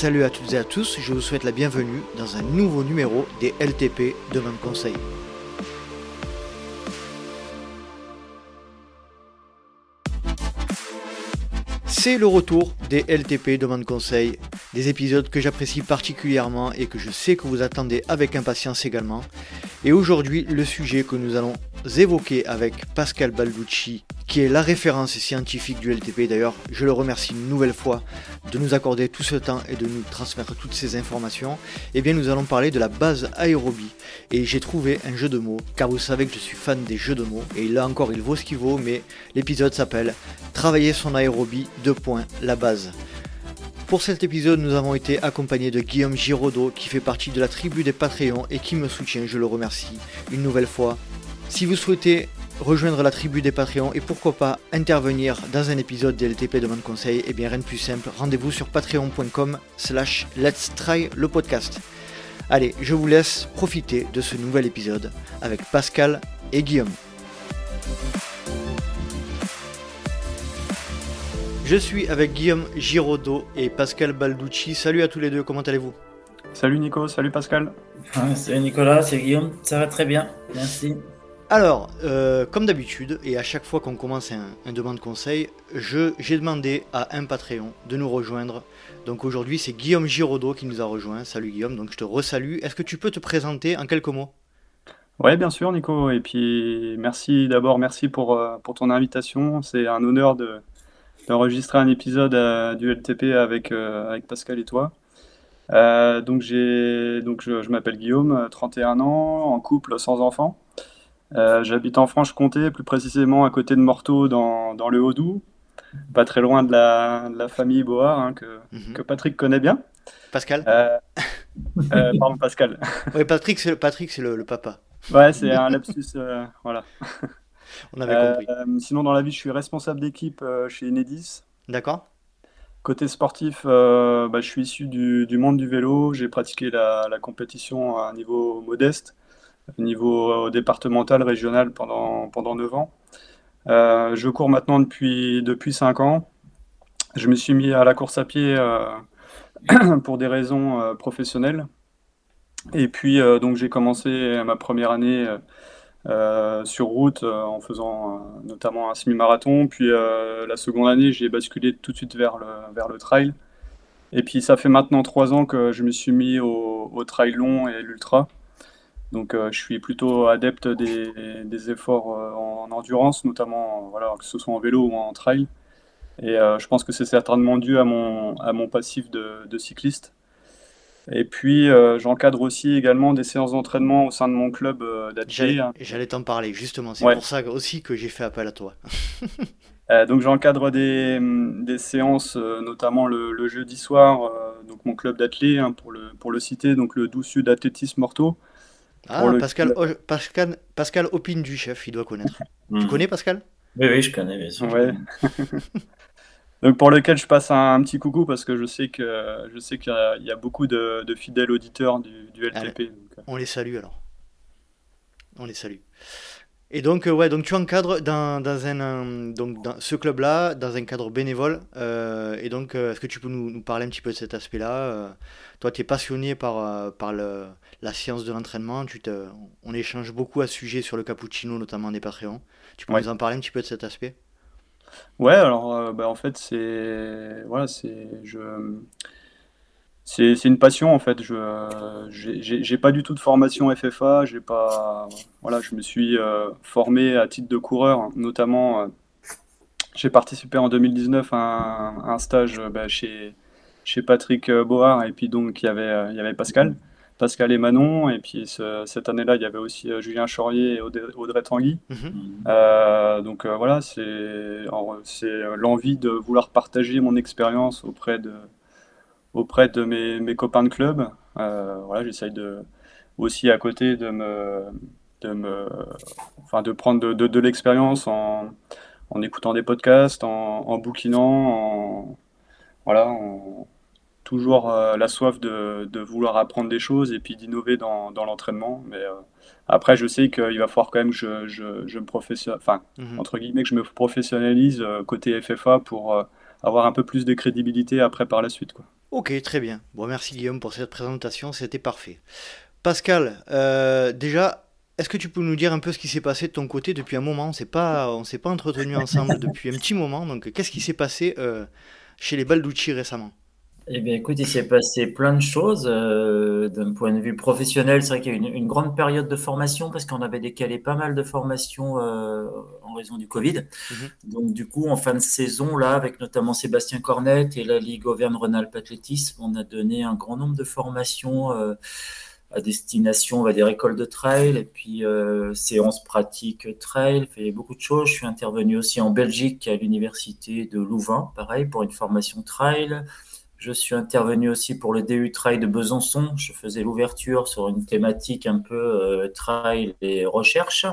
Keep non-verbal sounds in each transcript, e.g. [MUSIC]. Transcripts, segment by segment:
Salut à toutes et à tous, je vous souhaite la bienvenue dans un nouveau numéro des LTP Demande Conseil. C'est le retour des LTP Demande Conseil, des épisodes que j'apprécie particulièrement et que je sais que vous attendez avec impatience également. Et aujourd'hui, le sujet que nous allons évoquer avec Pascal Balducci, qui est la référence scientifique du LTP. D'ailleurs, je le remercie une nouvelle fois de nous accorder tout ce temps et de nous transmettre toutes ces informations. Eh bien, nous allons parler de la base aérobie. Et j'ai trouvé un jeu de mots, car vous savez que je suis fan des jeux de mots. Et là encore, il vaut ce qu'il vaut, mais l'épisode s'appelle Travailler son aérobie, deux points, la base. Pour cet épisode, nous avons été accompagnés de Guillaume Giraudot, qui fait partie de la tribu des Patreons et qui me soutient, je le remercie une nouvelle fois. Si vous souhaitez rejoindre la tribu des Patreons et pourquoi pas intervenir dans un épisode des LTP Demande Conseil, eh bien rien de plus simple, rendez-vous sur patreon.com slash let's try le podcast. Allez, je vous laisse profiter de ce nouvel épisode avec Pascal et Guillaume. Je suis avec Guillaume Giraudot et Pascal Balducci. Salut à tous les deux, comment allez-vous? Salut Nico, salut Pascal. Ah, salut Nicolas, c'est Guillaume, ça va très bien, merci. Alors, euh, comme d'habitude, et à chaque fois qu'on commence un, un demande conseil, j'ai demandé à un Patreon de nous rejoindre. Donc aujourd'hui, c'est Guillaume Giraudot qui nous a rejoint. Salut Guillaume, donc je te resalue. Est-ce que tu peux te présenter en quelques mots? Ouais, bien sûr Nico. Et puis merci d'abord, merci pour, euh, ton invitation. C'est un honneur de, d'enregistrer un épisode euh, du LTP avec, Pascal et toi. donc donc je, je m'appelle Guillaume, 31 ans, en couple sans enfant. Euh, j'habite en Franche-Comté, plus précisément à côté de Morteau, dans, dans le Haut-Doubs, pas très loin de la, de la famille Board, hein, que, mhm. que, Patrick connaît bien. Pascal euh, euh, Pardon, Pascal. [LAUGHS] oui, Patrick, c'est le, le, le, papa. Ouais, c'est un lapsus, voilà. [LAUGHS] On avait compris. sinon, dans la vie, je suis responsable d'équipe chez Enedis. D'accord. Côté sportif, bah, je suis issu du, du, monde du vélo. J'ai pratiqué la, la, compétition à un niveau modeste niveau euh, départemental, régional pendant, pendant 9 ans. Euh, je cours maintenant depuis, depuis 5 ans. Je me suis mis à la course à pied euh, [CLEARS THROAT] pour des raisons professionnelles. Et puis, donc, j'ai commencé ma première année sur route en faisant notamment un semi-marathon. Puis, la seconde année, j'ai basculé tout de suite vers le, vers le trail. Et puis, ça fait maintenant trois ans que je me suis mis au, au trail long et l'ultra. Donc euh, je suis plutôt adepte des, efforts euh, en, endurance, notamment voilà, que ce soit en vélo ou en trail. Et euh, je pense que c'est certainement dû à mon, à mon passif de, cycliste. Et puis j'encadre aussi également des séances d'entraînement au sein de mon club d'athlètes. J'allais t'en parler justement, c'est pour ça aussi que j'ai fait appel à toi. [LAUGHS] donc j'encadre des, des, séances, notamment le, jeudi soir, donc mon club d'athlètes, hein, pour, le, pour le citer, donc le 12 Sud Athlétisme Morteau. Ah, Pascal, Pascal, Pascal opine du chef, il doit connaître. Tu hmm. connais Pascal? Oui, oui, je connais, bien sûr. [LAUGHS] Donc pour lequel je passe un, petit coucou parce que je sais que je sais qu'il y, a beaucoup de, fidèles auditeurs du, LTP. Euh. On les salue alors. On les salue. Et donc, euh, ouais, donc tu encadres dans, dans un, donc dans ce club-là, dans un cadre bénévole. Euh, et donc, est-ce que tu peux nous, nous, parler un petit peu de cet aspect-là Toi, tu es passionné par, par le, la science de l'entraînement. On échange beaucoup à ce sujet sur le cappuccino, notamment des Patreons. Tu peux nous en parler un petit peu de cet aspect? Ouais, alors euh, bah, en fait, c'est voilà, c'est je c'est une passion en fait. Je j'ai pas du tout de formation FFA. J'ai pas voilà, je me suis euh, formé à titre de coureur, notamment. Euh, j'ai participé en 2019 à un, un stage bah, chez chez Patrick Board et puis donc il y avait il y avait Pascal. Pascal et Manon. Et puis cette année-là, il y avait aussi euh, Julien Chaurier et Audrey, Tanguy. Mhm. Euh, donc euh, voilà, c'est l'envie de vouloir partager mon expérience auprès de, auprès de mes, mes copains de club. voilà, j'essaye de aussi à côté de me, de me, enfin de prendre de, de, l'expérience en, en, écoutant des podcasts, en, en bouquinant, en, voilà, en, toujours euh, la soif de, de, vouloir apprendre des choses et puis d'innover dans, dans l'entraînement. Mais euh, après, je sais qu'il va falloir quand même que je, je, je me professionnalise, enfin, mhm. entre guillemets, que je me professionnalise euh, côté FFA pour avoir un peu plus de crédibilité après par la suite. Quoi. Ok, très bien. Bon, merci Guillaume pour cette présentation, c'était parfait. Pascal, euh, déjà, est-ce que tu peux nous dire un peu ce qui s'est passé de ton côté depuis un moment? On s'est pas, s'est pas entretenu ensemble depuis un petit moment. Donc, qu'est-ce qui s'est passé euh, chez les Balducci récemment? Eh bien, écoute, il s'est passé plein de choses. euh, d'un point de vue professionnel, c'est vrai qu'il y a eu une, une grande période de formation parce qu'on avait décalé pas mal de formations euh, en raison du Covid. Mhm. Donc, du coup, en fin de saison, là, avec notamment Sébastien Cornette et la Ligue Auvergne-Rhône-Alpes Athlétisme, on a donné un grand nombre de formations euh, à destination, on va dire, école de trail et puis euh, séances pratiques trail. Il y a beaucoup de choses. Je suis intervenu aussi en Belgique à l'université de Louvain, pareil, pour une formation trail. Je suis intervenu aussi pour le DU Trail de Besançon. Je faisais l'ouverture sur une thématique un peu euh, trail et recherche.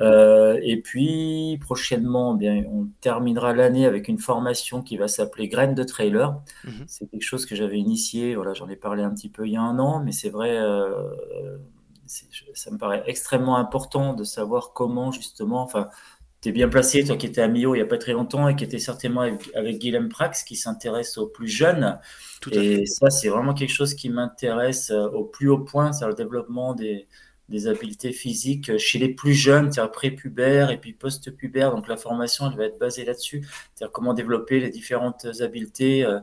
Euh, et puis prochainement, eh bien, on terminera l'année avec une formation qui va s'appeler Graines de Trailer. Mhm. C'est quelque chose que j'avais initié. Voilà, j'en ai parlé un petit peu il y a un an, mais c'est vrai, euh, ça me paraît extrêmement important de savoir comment justement. Enfin, tu es bien placé, toi qui étais à Millau il n'y a pas très longtemps et qui était certainement avec, avec Guilhem Prax, qui s'intéresse aux plus jeunes. Tout à fait. Et ça, c'est vraiment quelque chose qui m'intéresse euh, au plus haut point, c'est le développement des, des habiletés physiques chez les plus jeunes, c'est-à-dire prépubères et puis post-pubères. Donc la formation, elle va être basée là-dessus, c'est-à-dire comment développer les différentes habiletés euh,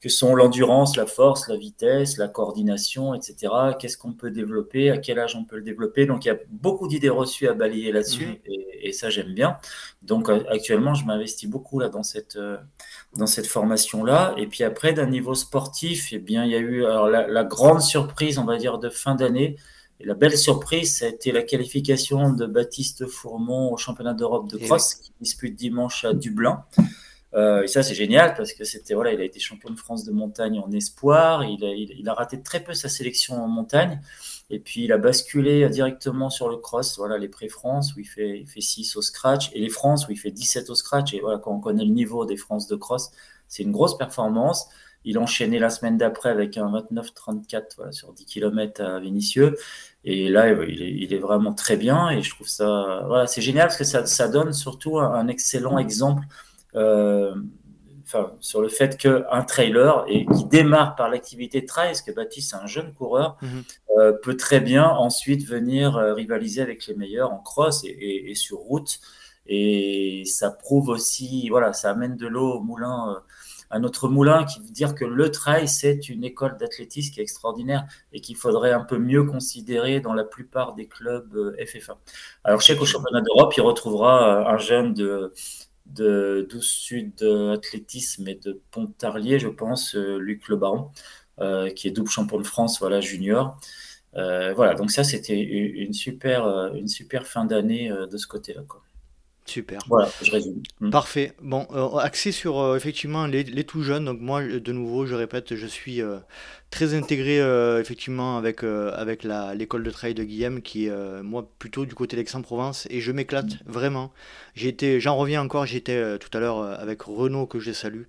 que sont l'endurance, la force, la vitesse, la coordination, etc. Qu'est-ce qu'on peut développer, à quel âge on peut le développer? Donc il y a beaucoup d'idées reçues à balayer là-dessus Mhm. et, et ça j'aime bien. Donc euh, actuellement, je m'investis beaucoup là dans cette euh, dans cette formation-là. Et puis après, d'un niveau sportif, eh bien, il y a eu alors, la, la grande surprise, on va dire, de fin d'année. Et la belle surprise, ça a été la qualification de Baptiste Fourmont au championnat d'Europe de cross, qui dispute dimanche à Dublin. Euh, et ça, c'est génial parce que c'était voilà, il a été champion de France de montagne en espoir. Il a, il, il a raté très peu sa sélection en montagne. Et puis, il a basculé directement sur le cross, voilà, les pré-France où il fait, il fait 6 au scratch et les France où il fait 17 au scratch. Et voilà, quand on connaît le niveau des France de cross, c'est une grosse performance. Il a enchaîné la semaine d'après avec un 29-34 voilà, sur 10 km à Vénissieux. Et là, il est, il est vraiment très bien. Et je trouve ça, voilà, c'est génial parce que ça, ça donne surtout un, excellent exemple enfin, sur le fait qu'un trailer et qui démarre par l'activité trail, parce que Baptiste, c'est un jeune coureur, Mhm. euh, peut très bien ensuite venir euh, rivaliser avec les meilleurs en cross et, et- et sur route. Et ça prouve aussi, voilà, ça amène de l'eau au moulin, euh, à notre moulin, qui veut dire que le trail, c'est une école d'athlétisme qui est extraordinaire et qu'il faudrait un peu mieux considérer dans la plupart des clubs euh, FFA. Alors, je sais qu'au championnat d'Europe, il retrouvera euh, un jeune de, de 12 Sud Athlétisme et de Pontarlier, je pense, euh, Luc Le Baron, euh, qui est double champion de France, voilà, junior. Euh, voilà, donc ça, c'était une super, une super fin d'année de ce côté-là. quoi. Super. Voilà, je résume. Mm. Parfait. Bon, euh, axé sur euh, effectivement les, les tout jeunes. Donc moi, de nouveau, je répète, je suis euh, très intégré euh, effectivement avec, euh, avec la, l'école de trail de Guillaume, qui est euh, moi plutôt du côté d'Aix-en-Provence, et je m'éclate vraiment. J'ai été, j'en reviens encore. J'étais euh, tout à l'heure euh, avec Renaud que je salue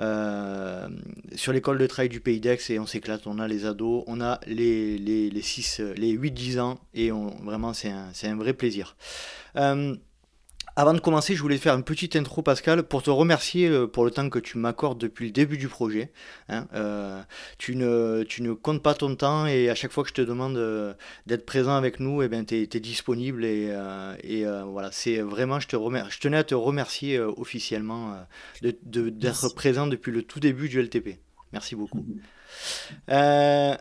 euh, sur l'école de trail du Pays d'Aix et on s'éclate. On a les ados, on a les les les 6, euh, les 8-10 ans et on, vraiment c'est un, c'est un vrai plaisir. Avant de commencer, je voulais faire une petite intro, Pascal, pour te remercier euh, pour le temps que tu m'accordes depuis le début du projet. hein. Euh, tu ne, tu ne comptes pas ton temps et à chaque fois que je te demande euh, d'être présent avec nous, eh tu es, disponible. Et, euh, et, voilà, c'est vraiment, je, te remer- je tenais à te remercier officiellement de- de- d'être présent depuis le tout début du LTP. Merci beaucoup. Euh,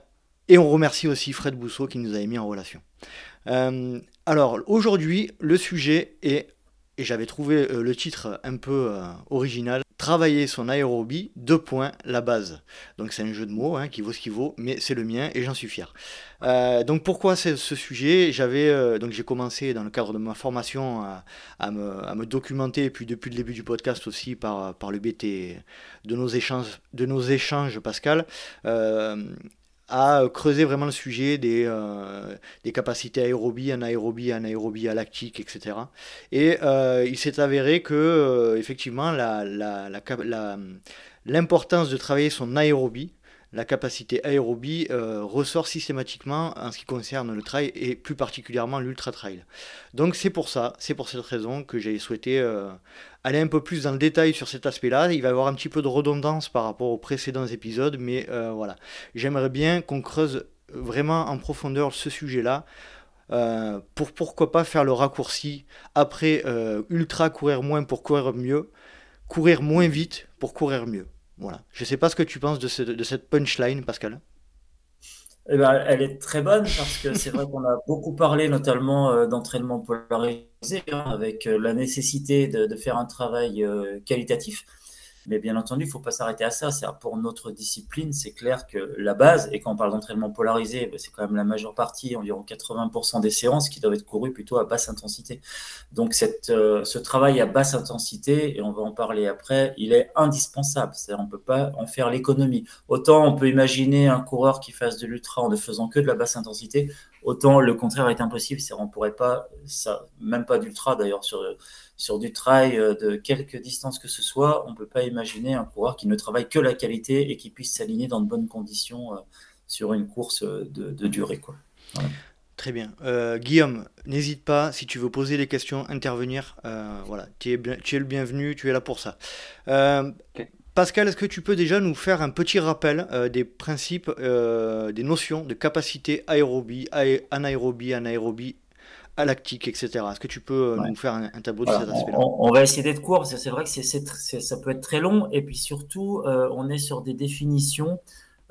et on remercie aussi Fred Bousseau qui nous avait mis en relation. Euh, alors aujourd'hui, le sujet est, et j'avais trouvé euh, le titre un peu euh, original, Travailler son aérobie, deux points, la base. Donc c'est un jeu de mots hein, qui vaut ce qu'il vaut, mais c'est le mien et j'en suis fier. Euh, donc pourquoi ce sujet? J'avais donc j'ai commencé dans le cadre de ma formation à, à me, à me documenter et puis depuis le début du podcast aussi par, par le BT de nos échanges, de nos échanges Pascal. Euh, à creuser vraiment le sujet des, euh, des capacités aérobie, anaérobie, anaérobie lactique, etc. Et euh, il s'est avéré que, euh, effectivement, l'importance de travailler son aérobie, la capacité aérobie euh, ressort systématiquement en ce qui concerne le trail et plus particulièrement l'ultra trail. Donc c'est pour ça, c'est pour cette raison que j'ai souhaité euh, aller un peu plus dans le détail sur cet aspect-là. Il va y avoir un petit peu de redondance par rapport aux précédents épisodes, mais euh, voilà, j'aimerais bien qu'on creuse vraiment en profondeur ce sujet-là. pour pourquoi pas faire le raccourci après ultra courir moins pour courir mieux, courir moins vite pour courir mieux. Voilà. Je ne sais pas ce que tu penses de, cette punchline, Pascal. Eh ben, elle est très bonne parce que c'est vrai qu'on a beaucoup parlé notamment euh, d'entraînement polarisé hein, avec euh, la nécessité de, faire un travail euh, qualitatif. Mais bien entendu, il ne faut pas s'arrêter à ça. Pour notre discipline, c'est clair que la base, et quand on parle d'entraînement polarisé, ben, c'est quand même la majeure partie, environ 80% des séances qui doivent être courues plutôt à basse intensité. Donc euh, ce travail à basse intensité, et on va en parler après, il est indispensable. On ne peut pas en faire l'économie. Autant on peut imaginer un coureur qui fasse de l'ultra en ne faisant que de la basse intensité, autant le contraire est impossible. On ne pourrait pas, même pas d'ultra d'ailleurs, sur sur du trail euh, de quelque distance que ce soit, on ne peut pas imaginer un coureur qui ne travaille que la qualité et qui puisse s'aligner dans de bonnes conditions euh, sur une course euh, de, durée. Quoi. Très bien. Guillaume, n'hésite pas, si tu veux poser des questions, intervenir. voilà, tu es, tu es, le bienvenu, tu es là pour ça. Pascal, est-ce que tu peux déjà nous faire un petit rappel des principes, des notions de capacité aérobie, anaérobie, anaérobie à lactique, etc. Est-ce que tu peux euh, nous faire un, tableau de cet aspect-là? on, va essayer d'être court, c'est vrai que ça peut être très long, et puis surtout, euh, on est sur des définitions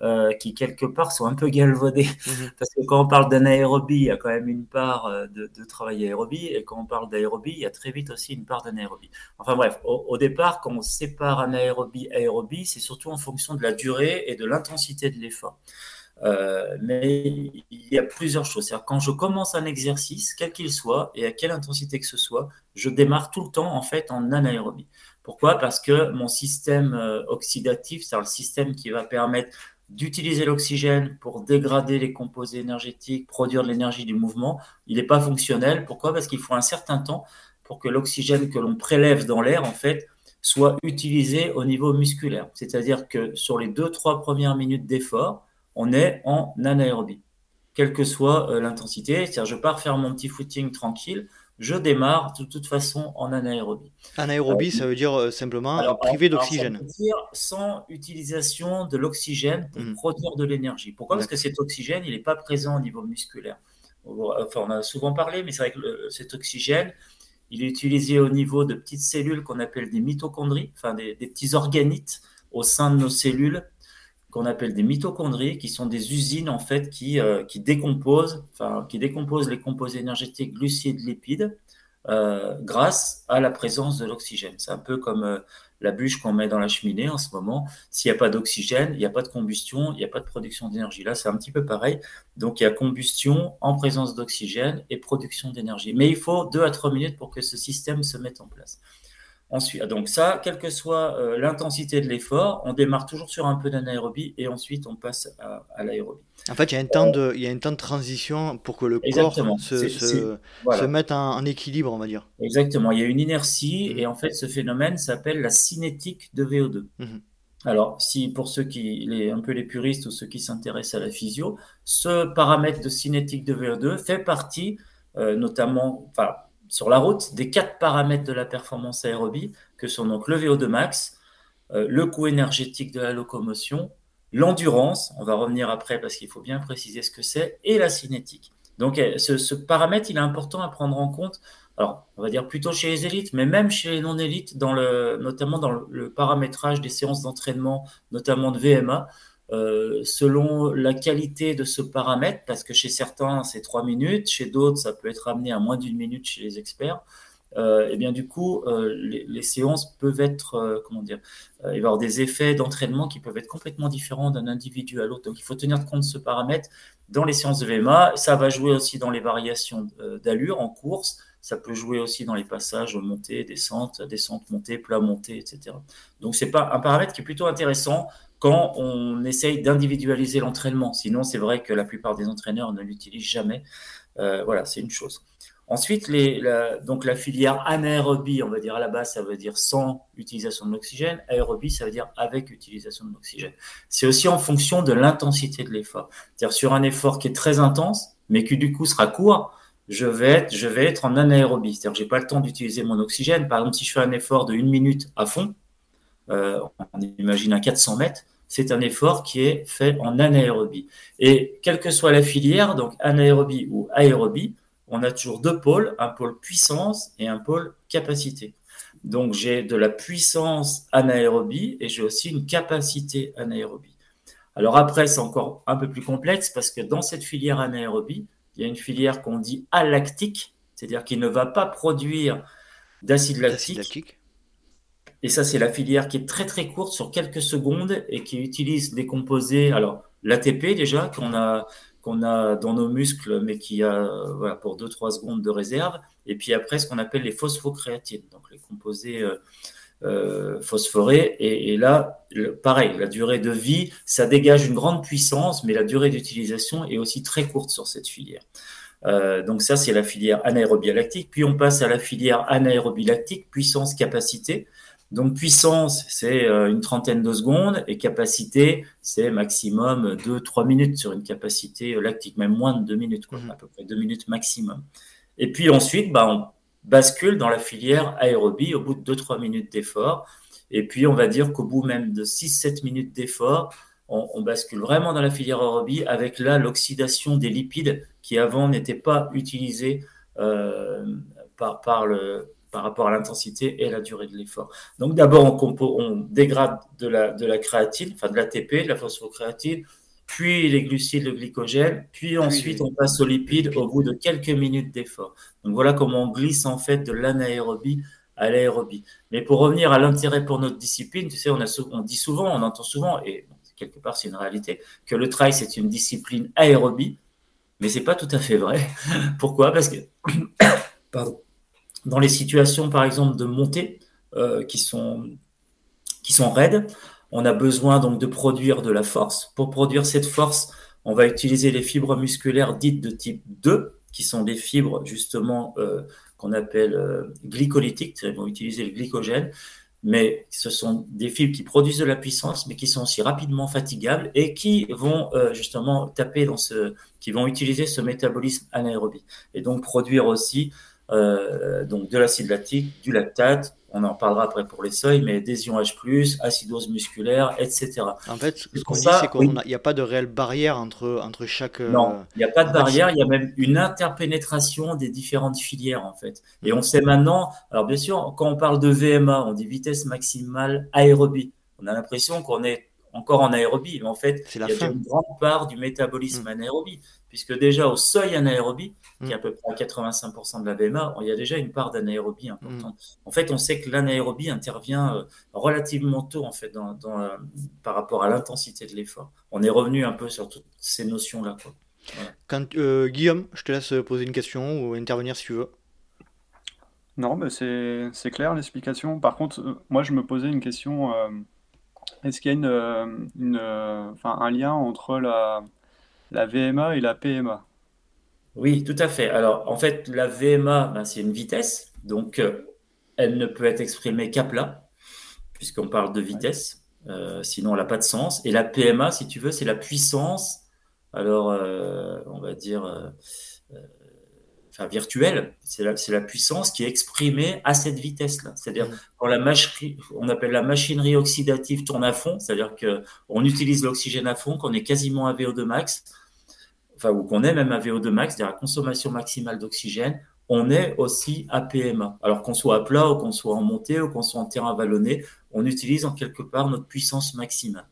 euh, qui, quelque part, sont un peu galvaudées. [LAUGHS] Mhm. Parce que quand on parle d'anaérobie, il y a quand même une part de, travail aérobie, et quand on parle d'aérobie, il y a très vite aussi une part d'anaérobie. Enfin bref, au, au, départ, quand on sépare anaérobie, aérobie, c'est surtout en fonction de la durée et de l'intensité de l'effort. Euh, mais il y a plusieurs choses. quand je commence un exercice, quel qu'il soit et à quelle intensité que ce soit, je démarre tout le temps en fait en anaérobie. Pourquoi? Parce que mon système euh, oxydatif, c'est le système qui va permettre d'utiliser l'oxygène pour dégrader les composés énergétiques, produire de l'énergie du mouvement, il n'est pas fonctionnel. Pourquoi? Parce qu'il faut un certain temps pour que l'oxygène que l'on prélève dans l'air, en fait, soit utilisé au niveau musculaire. C'est-à-dire que sur les deux, trois premières minutes d'effort, on est en anaérobie, quelle que soit euh, l'intensité. C'est-à-dire, je pars faire mon petit footing tranquille, je démarre de toute façon en anaérobie. Anaérobie, euh, ça veut dire euh, simplement privé d'oxygène. Sans utilisation de l'oxygène pour mhm. produire de l'énergie. Pourquoi? Parce que cet oxygène, il n'est pas présent au niveau musculaire. Enfin, on a souvent parlé, mais c'est vrai que cet oxygène, il est utilisé au niveau de petites cellules qu'on appelle des mitochondries, enfin des petits organites au sein de nos cellules qu'on appelle des mitochondries, qui sont des usines en fait qui, euh, décomposent, qui décomposent les composés énergétiques glucides, lipides, euh, grâce à la présence de l'oxygène. C'est un peu comme euh, la bûche qu'on met dans la cheminée en ce moment. S'il n'y a pas d'oxygène, il n'y a pas de combustion, il n'y a pas de production d'énergie. Là, c'est un petit peu pareil. Donc, il y a combustion en présence d'oxygène et production d'énergie. Mais il faut deux à trois minutes pour que ce système se mette en place. Ensuite, donc ça, quelle que soit euh, l'intensité de l'effort, on démarre toujours sur un peu d'anaérobie et ensuite on passe à, l'aérobie. En fait, il y, a un temps de, il y a un temps de transition pour que le corps se, se, mette en, équilibre, on va dire. Exactement, il y a une inertie mmh. et en fait ce phénomène s'appelle la cinétique de VO2. Mmh. Alors, si pour ceux qui, les, un peu les puristes ou ceux qui s'intéressent à la physio, ce paramètre de cinétique de VO2 fait partie euh, notamment, enfin, sur la route des quatre paramètres de la performance aérobie, que sont donc le VO2 max, euh, le coût énergétique de la locomotion, l'endurance, on va revenir après parce qu'il faut bien préciser ce que c'est, et la cinétique. Donc euh, ce, paramètre, il est important à prendre en compte, alors on va dire plutôt chez les élites, mais même chez les non-élites, notamment dans le paramétrage des séances d'entraînement, notamment de VMA, euh, selon la qualité de ce paramètre, parce que chez certains c'est trois minutes, chez d'autres ça peut être amené à moins d'une minute chez les experts. Euh, et bien du coup, euh, les, séances peuvent être, comment dire, il va y avoir des effets d'entraînement qui peuvent être complètement différents d'un individu à l'autre. Donc il faut tenir compte de ce paramètre dans les séances de VMA. Ça va jouer aussi dans les variations d'allure en course. Ça peut jouer aussi dans les passages montée, descente, descente, montée, plat, montée, etc. Donc c'est pas un paramètre qui est plutôt intéressant quand on essaye d'individualiser l'entraînement. Sinon, c'est vrai que la plupart des entraîneurs ne l'utilisent jamais. Euh, voilà, c'est une chose. Ensuite, la, donc la filière anaérobie, on va dire à la base, ça veut dire sans utilisation de l'oxygène. Aérobie, ça veut dire avec utilisation de l'oxygène. C'est aussi en fonction de l'intensité de l'effort. C'est-à-dire sur un effort qui est très intense, mais qui du coup sera court, je vais être, je vais être en anaérobie. C'est-à-dire que j'ai pas le temps d'utiliser mon oxygène. Par exemple, si je fais un effort de une minute à fond, on imagine un 400 mètres, c'est un effort qui est fait en anaérobie. Et quelle que soit la filière, donc anaérobie ou aérobie, on a toujours deux pôles, un pôle puissance et un pôle capacité. Donc j'ai de la puissance anaérobie et j'ai aussi une capacité anaérobie. Alors après, c'est encore un peu plus complexe parce que dans cette filière anaérobie, il y a une filière qu'on dit alactique, c'est-à-dire qui ne va pas produire d'acide lactique. Et ça, c'est la filière qui est très très courte sur quelques secondes et qui utilise des composés. Alors, l'ATP déjà, qu'on a, qu'on a dans nos muscles, mais qui a voilà, pour 2-3 secondes de réserve. Et puis après, ce qu'on appelle les phosphocréatines, donc les composés euh, euh, phosphorés. Et, là, pareil, la durée de vie, ça dégage une grande puissance, mais la durée d'utilisation est aussi très courte sur cette filière. Euh, donc ça, c'est la filière anaérobie lactique. Puis on passe à la filière anaérobie lactique, puissance-capacité. Donc puissance, c'est euh, une trentaine de secondes et capacité, c'est maximum 2-3 minutes sur une capacité lactique, même moins de 2 minutes, quoi, mhm. à peu près 2 minutes maximum. Et puis ensuite, bah, on bascule dans la filière aérobie au bout de 2-3 minutes d'effort. Et puis on va dire qu'au bout même de 6-7 minutes d'effort, on, bascule vraiment dans la filière aérobie avec là l'oxydation des lipides qui avant n'étaient pas utilisés euh, par, par le, par rapport à l'intensité et à la durée de l'effort. Donc d'abord, on, on, dégrade de la, de la créatine, enfin de l'ATP, de la phosphocréatine, puis les glucides, le glycogène, puis, ensuite on passe aux lipides au bout de quelques minutes d'effort. Donc voilà comment on glisse en fait de l'anaérobie à l'aérobie. Mais pour revenir à l'intérêt pour notre discipline, tu sais, on, a, on dit souvent, on entend souvent, et quelque part c'est une réalité, que le trail c'est une discipline aérobie, mais c'est pas tout à fait vrai. [LAUGHS] Pourquoi? Parce que, [COUGHS] pardon, dans les situations, par exemple, de montée euh, qui, sont, raides, on a besoin donc de produire de la force. Pour produire cette force, on va utiliser les fibres musculaires dites de type 2, qui sont des fibres justement euh, qu'on appelle euh, glycolytiques, Elles vont utiliser le glycogène, mais ce sont des fibres qui produisent de la puissance, mais qui sont aussi rapidement fatigables et qui vont justement taper dans ce, qui vont utiliser ce métabolisme anaérobie et donc produire aussi euh, donc de l'acide lactique, du lactate, on en parlera après pour les seuils, mais des ions H+, acidose musculaire, etc. En fait, ce qu'on dit, c'est qu'il n'y a pas de réelle barrière entre, entre chaque... Non, il n'y a pas de barrière, il y a même une interpénétration des différentes filières, en fait. Et on sait maintenant, alors bien sûr, quand on parle de VMA, on dit vitesse maximale aérobie. On a l'impression qu'on est encore en aérobie, mais en fait, il y a une grande part du métabolisme mm. anaérobie, puisque déjà au seuil anaérobie, qui est à peu près 85% de la VMA, il y a déjà une part d'anaérobie importante. En fait, on sait que l'anaérobie intervient euh, relativement tôt en fait, dans, euh, par rapport à l'intensité de l'effort. On est revenu un peu sur toutes ces notions-là. Quand, euh, Guillaume, je te laisse poser une question ou intervenir si tu veux. Non, mais c'est clair l'explication. Par contre, moi, je me posais une question. Est-ce qu'il y a une, une, un lien entre la, la VMA et la PMA oui, tout à fait. Alors, en fait, la VMA, ben, c'est une vitesse, donc euh, elle ne peut être exprimée qu'à plat, puisqu'on parle de vitesse, euh, sinon elle n'a pas de sens. Et la PMA, si tu veux, c'est la puissance, alors euh, on va dire, enfin virtuelle, c'est la, la, puissance qui est exprimée à cette vitesse-là. C'est-à-dire, mmh. quand la machinerie, on appelle la machinerie oxydative tourne à fond, c'est-à-dire qu'on utilise l'oxygène à fond, qu'on est quasiment à VO2 max, enfin, ou qu'on est même à VO2 max, c'est-à-dire la consommation maximale d'oxygène, on est aussi à PMA. Alors qu'on soit à plat ou qu'on soit en montée ou qu'on soit en terrain vallonné, on utilise en quelque part notre puissance maximale.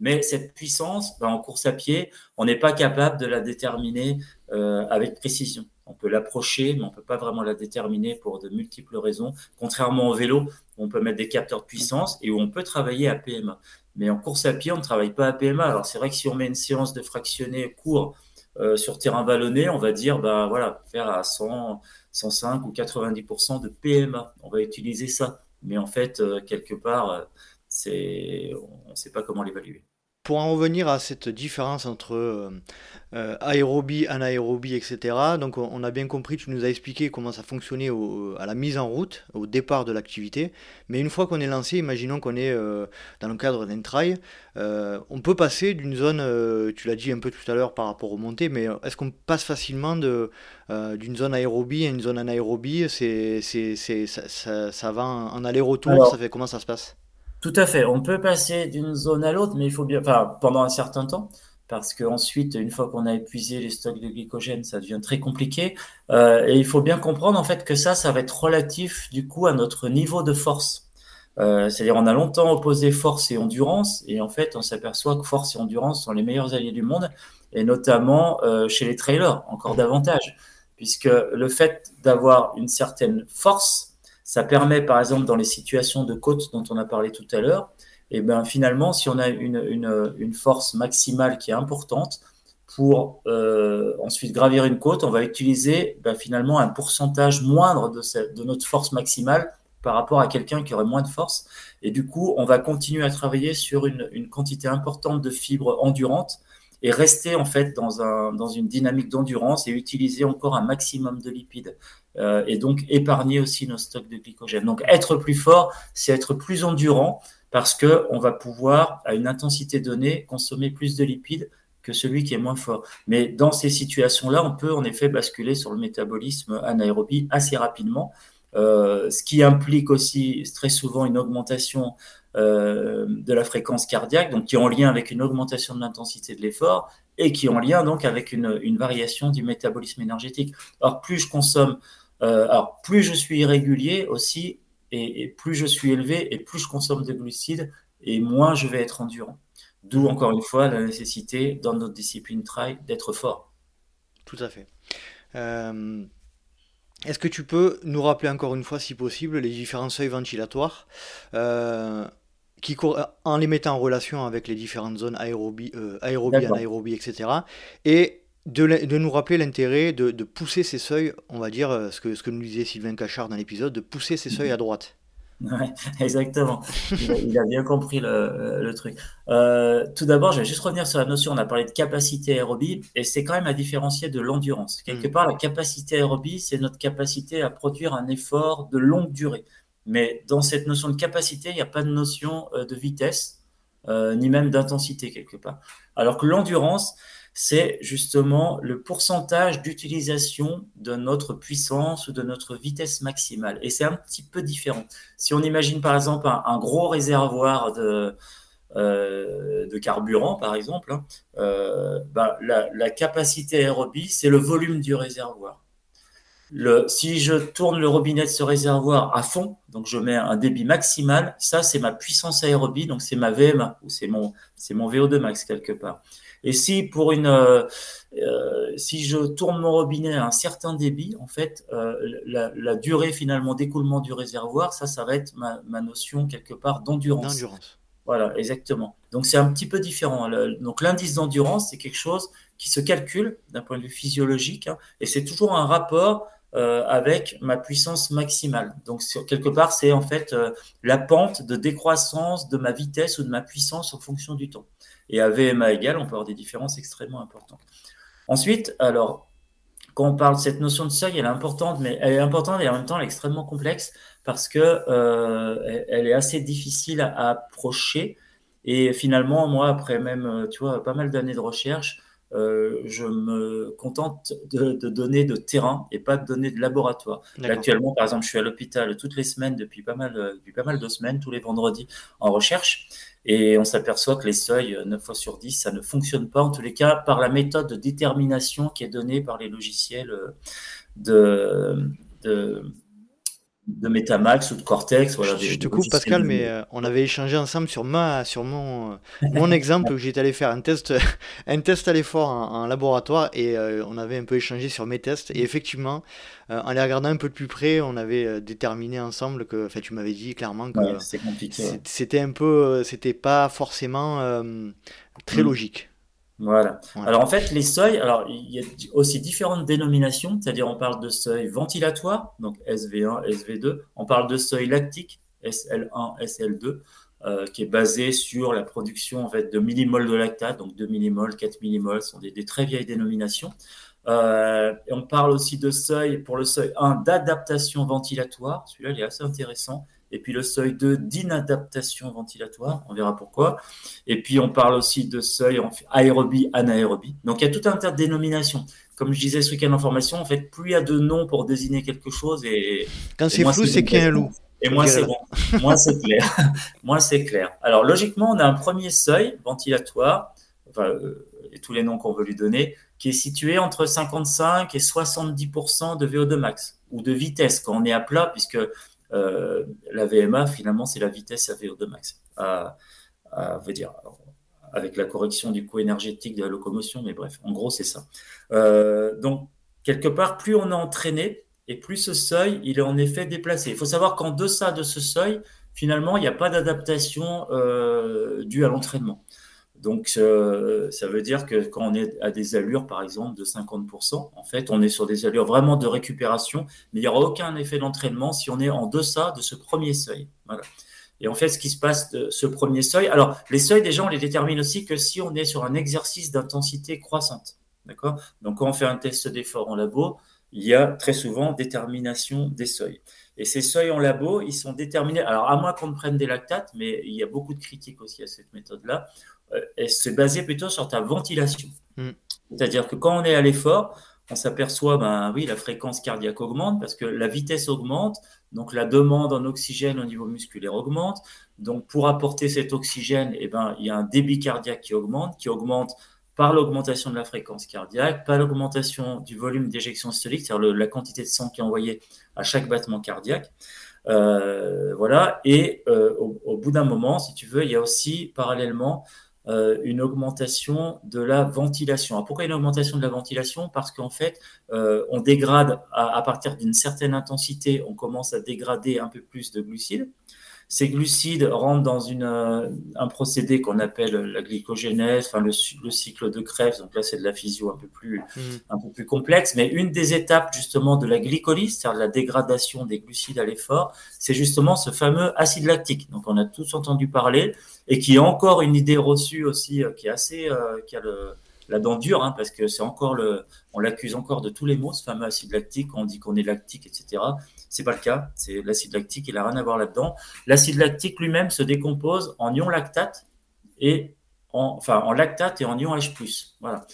Mais cette puissance, ben, en course à pied, on n'est pas capable de la déterminer euh, avec précision. On peut l'approcher, mais on ne peut pas vraiment la déterminer pour de multiples raisons. Contrairement au vélo, on peut mettre des capteurs de puissance et où on peut travailler à PMA. Mais en course à pied, on ne travaille pas à PMA. Alors c'est vrai que si on met une séance de fractionné court euh, sur terrain vallonné, on va dire, bah voilà, faire à 100, 105 ou 90% de PMA. On va utiliser ça. Mais en fait, euh, quelque part, c'est, on ne sait pas comment l'évaluer. pour en revenir à cette différence entre euh, euh, aérobie, anaérobie, etc., donc on, a bien compris, tu nous as expliqué comment ça fonctionnait à la mise en route, au départ de l'activité, mais une fois qu'on est lancé, imaginons qu'on est euh, dans le cadre d'un trail, on peut passer d'une zone, tu l'as dit un peu tout à l'heure par rapport aux montées, mais est-ce qu'on passe facilement d'une zone aérobie à une zone anaérobie? C'est, c'est, ça, ça, va en, aller-retour, ça fait comment ça se passe? Tout à fait. On peut passer d'une zone à l'autre, mais il faut bien, enfin, pendant un certain temps, parce qu'ensuite, une fois qu'on a épuisé les stocks de glycogène, ça devient très compliqué. Euh, et il faut bien comprendre en fait que ça, ça va être relatif du coup à notre niveau de force. Euh, c'est-à-dire, on a longtemps opposé force et endurance, et en fait, on s'aperçoit que force et endurance sont les meilleurs alliés du monde, et notamment euh, chez les trailers, encore davantage, puisque le fait d'avoir une certaine force ça permet, par exemple, dans les situations de côte dont on a parlé tout à l'heure, et eh ben finalement, si on a une, force maximale qui est importante, pour euh, ensuite gravir une côte, on va utiliser ben, finalement un pourcentage moindre de, de, notre force maximale par rapport à quelqu'un qui aurait moins de force. Et du coup, on va continuer à travailler sur une, une quantité importante de fibres endurantes et rester en fait dans, un, dans une dynamique d'endurance et utiliser encore un maximum de lipides. Euh, et donc épargner aussi nos stocks de glycogène. Donc être plus fort, c'est être plus endurant parce que on va pouvoir à une intensité donnée consommer plus de lipides que celui qui est moins fort. Mais dans ces situations-là, on peut en effet basculer sur le métabolisme anaérobie assez rapidement, euh, ce qui implique aussi très souvent une augmentation euh, de la fréquence cardiaque, donc qui est en lien avec une augmentation de l'intensité de l'effort et qui est en lien donc avec une, variation du métabolisme énergétique. Alors plus je consomme euh, alors, plus je suis irrégulier aussi, et, plus je suis élevé, et plus je consomme de glucides, et moins je vais être endurant. D'où, encore une fois, la nécessité, dans notre discipline trail, d'être fort. Tout à fait. Euh, est-ce que tu peux nous rappeler encore une fois, si possible, les différents seuils ventilatoires? Qui, en les mettant en relation avec les différentes zones aérobie, aérobie anaérobie, etc. Et de, nous rappeler l'intérêt de, pousser ces seuils, on va dire euh, ce que, ce que nous disait Sylvain Cachard dans l'épisode, de pousser ces seuils à droite. [LAUGHS] Exactement. Il a, bien compris le, truc. Euh, tout d'abord, je vais juste revenir sur la notion. On a parlé de capacité aérobie, et c'est quand même à différencier de l'endurance. Quelque mm. part, la capacité aérobie, c'est notre capacité à produire un effort de longue durée. Mais dans cette notion de capacité, il n'y a pas de notion euh, de vitesse, ni même d'intensité quelque part. Alors que l'endurance, c'est justement le pourcentage d'utilisation de notre puissance ou de notre vitesse maximale. Et c'est un petit peu différent. Si on imagine par exemple un, gros réservoir de, euh, de carburant, par exemple, hein, euh, bah, la, capacité aérobie, c'est le volume du réservoir. Le, si je tourne le robinet de ce réservoir à fond, donc je mets un débit maximal, ça c'est ma puissance aérobie, donc c'est ma VMA, ou c'est mon, mon VO2 max quelque part. Et si pour une, euh, euh, si je tourne mon robinet à un certain débit, en fait, euh, la, durée finalement d'écoulement du réservoir, ça, ça va être ma, notion quelque part d'endurance. Voilà, exactement. Donc c'est un petit peu différent. donc l'indice d'endurance, c'est quelque chose qui se calcule d'un point de vue physiologique, hein, et c'est toujours un rapport avec ma puissance maximale. Donc, quelque part, c'est en fait la pente de décroissance de ma vitesse ou de ma puissance en fonction du temps. Et à VMA égal, on peut avoir des différences extrêmement importantes. Ensuite, alors, quand on parle de cette notion de seuil, elle est importante, mais elle est importante et en même temps, elle est extrêmement complexe parce que euh, elle est assez difficile à, approcher. Et finalement, moi, après même, tu vois, pas mal d'années de recherche, euh, je me contente de, donner de terrain et pas de donner de laboratoire. Actuellement, par exemple, je suis à l'hôpital toutes les semaines depuis pas mal, depuis pas mal de semaines, tous les vendredis en recherche. Et on s'aperçoit que les seuils, 9 fois sur 10, ça ne fonctionne pas, en tous les cas, par la méthode de détermination qui est donnée par les logiciels de, de, de Metamax ou de Cortex. Voilà, je, te coupe Pascal, mais euh, on avait échangé ensemble sur, ma, sur mon, euh, mon [LAUGHS] exemple où j'étais allé faire un test, [LAUGHS] un test à l'effort en, laboratoire et euh, on avait un peu échangé sur mes tests. Et effectivement, en les regardant un peu de plus près, on avait déterminé ensemble que, enfin, tu m'avais dit clairement que c'était un peu, c'était pas forcément très mm. logique. Voilà. Alors en fait, les seuils, alors il y a aussi différentes dénominations, c'est-à-dire on parle de seuil ventilatoire, donc SV1, SV2, on parle de seuil lactique, SL1, SL2. euh, qui est basé sur la production en fait, de millimoles de lactate, donc 2 millimoles, 4 millimoles, sont des, des très vieilles dénominations. Euh, et on parle aussi de seuil, pour le seuil 1, d'adaptation ventilatoire, celui-là il est assez intéressant, et puis le seuil 2 d'inadaptation ventilatoire, on verra pourquoi. Et puis on parle aussi de seuil aérobie, anaérobie. Donc il y a tout un tas de dénominations. Comme je disais ce week-end en formation, en fait, plus il y a de noms pour désigner quelque chose. Et, Quand c'est flou, c'est qu'il y a un loup. Et moi, c'est bon. Moi, c'est clair. [LAUGHS] moi, c'est clair. Alors, logiquement, on a un premier seuil ventilatoire, enfin, euh, et tous les noms qu'on veut lui donner, qui est situé entre 55 et 70% de VO2 max, ou de vitesse quand on est à plat, puisque euh, la VMA, finalement, c'est la vitesse à VO2 max. À, veut dire, avec la correction du coût énergétique de la locomotion, mais bref, en gros, c'est ça. Euh, donc, quelque part, plus on est entraîné, et plus ce seuil, il est en effet déplacé. Il faut savoir qu'en deçà de ce seuil, finalement, il n'y a pas d'adaptation euh, due à l'entraînement. Donc, euh, ça veut dire que quand on est à des allures, par exemple, de 50%, en fait, on est sur des allures vraiment de récupération, mais il n'y aura aucun effet d'entraînement si on est en deçà de ce premier seuil. Et en fait, ce qui se passe de ce premier seuil, alors les seuils, déjà, on les détermine aussi que si on est sur un exercice d'intensité croissante. D'accord? Donc, quand on fait un test d'effort en labo, il y a très souvent détermination des seuils. Et ces seuils en labo, ils sont déterminés, alors à moins qu'on ne prenne des lactates, mais il y a beaucoup de critiques aussi à cette méthode-là, euh, c'est basé plutôt sur ta ventilation. Mm. C'est-à-dire que quand on est à l'effort, on s'aperçoit, ben oui, la fréquence cardiaque augmente parce que la vitesse augmente, donc la demande en oxygène au niveau musculaire augmente. Donc pour apporter cet oxygène, eh ben, il y a un débit cardiaque qui augmente, qui augmente par l'augmentation de la fréquence cardiaque, par l'augmentation du volume d'éjection systolique, c'est-à-dire la quantité de sang qui est envoyée à chaque battement cardiaque. Euh, voilà. Et euh, au, bout d'un moment, si tu veux, il y a aussi parallèlement euh, une augmentation de la ventilation. Alors pourquoi une augmentation de la ventilation? Parce qu'en fait, on dégrade à partir d'une certaine intensité, on commence à dégrader un peu plus de glucides. Ces glucides rentrent dans une, euh, un procédé qu'on appelle la glycogénèse, enfin le, cycle de Krebs. Donc là, c'est de la physio un peu plus, un peu plus complexe. Mais une des étapes justement de la glycolyse, c'est-à-dire la dégradation des glucides à l'effort, c'est justement ce fameux acide lactique. Donc on a tous entendu parler et qui est encore une idée reçue aussi, euh, qui est assez, euh, qui a le, la dent dure, hein, parce que c'est encore le, on l'accuse encore de tous les maux, ce fameux acide lactique. On dit qu'on est lactique, etc. C'est pas le cas. C'est l'acide lactique, il a rien à voir là-dedans. L'acide lactique lui-même se décompose en ion lactate et en, enfin, en lactate et en ion H+. Voilà.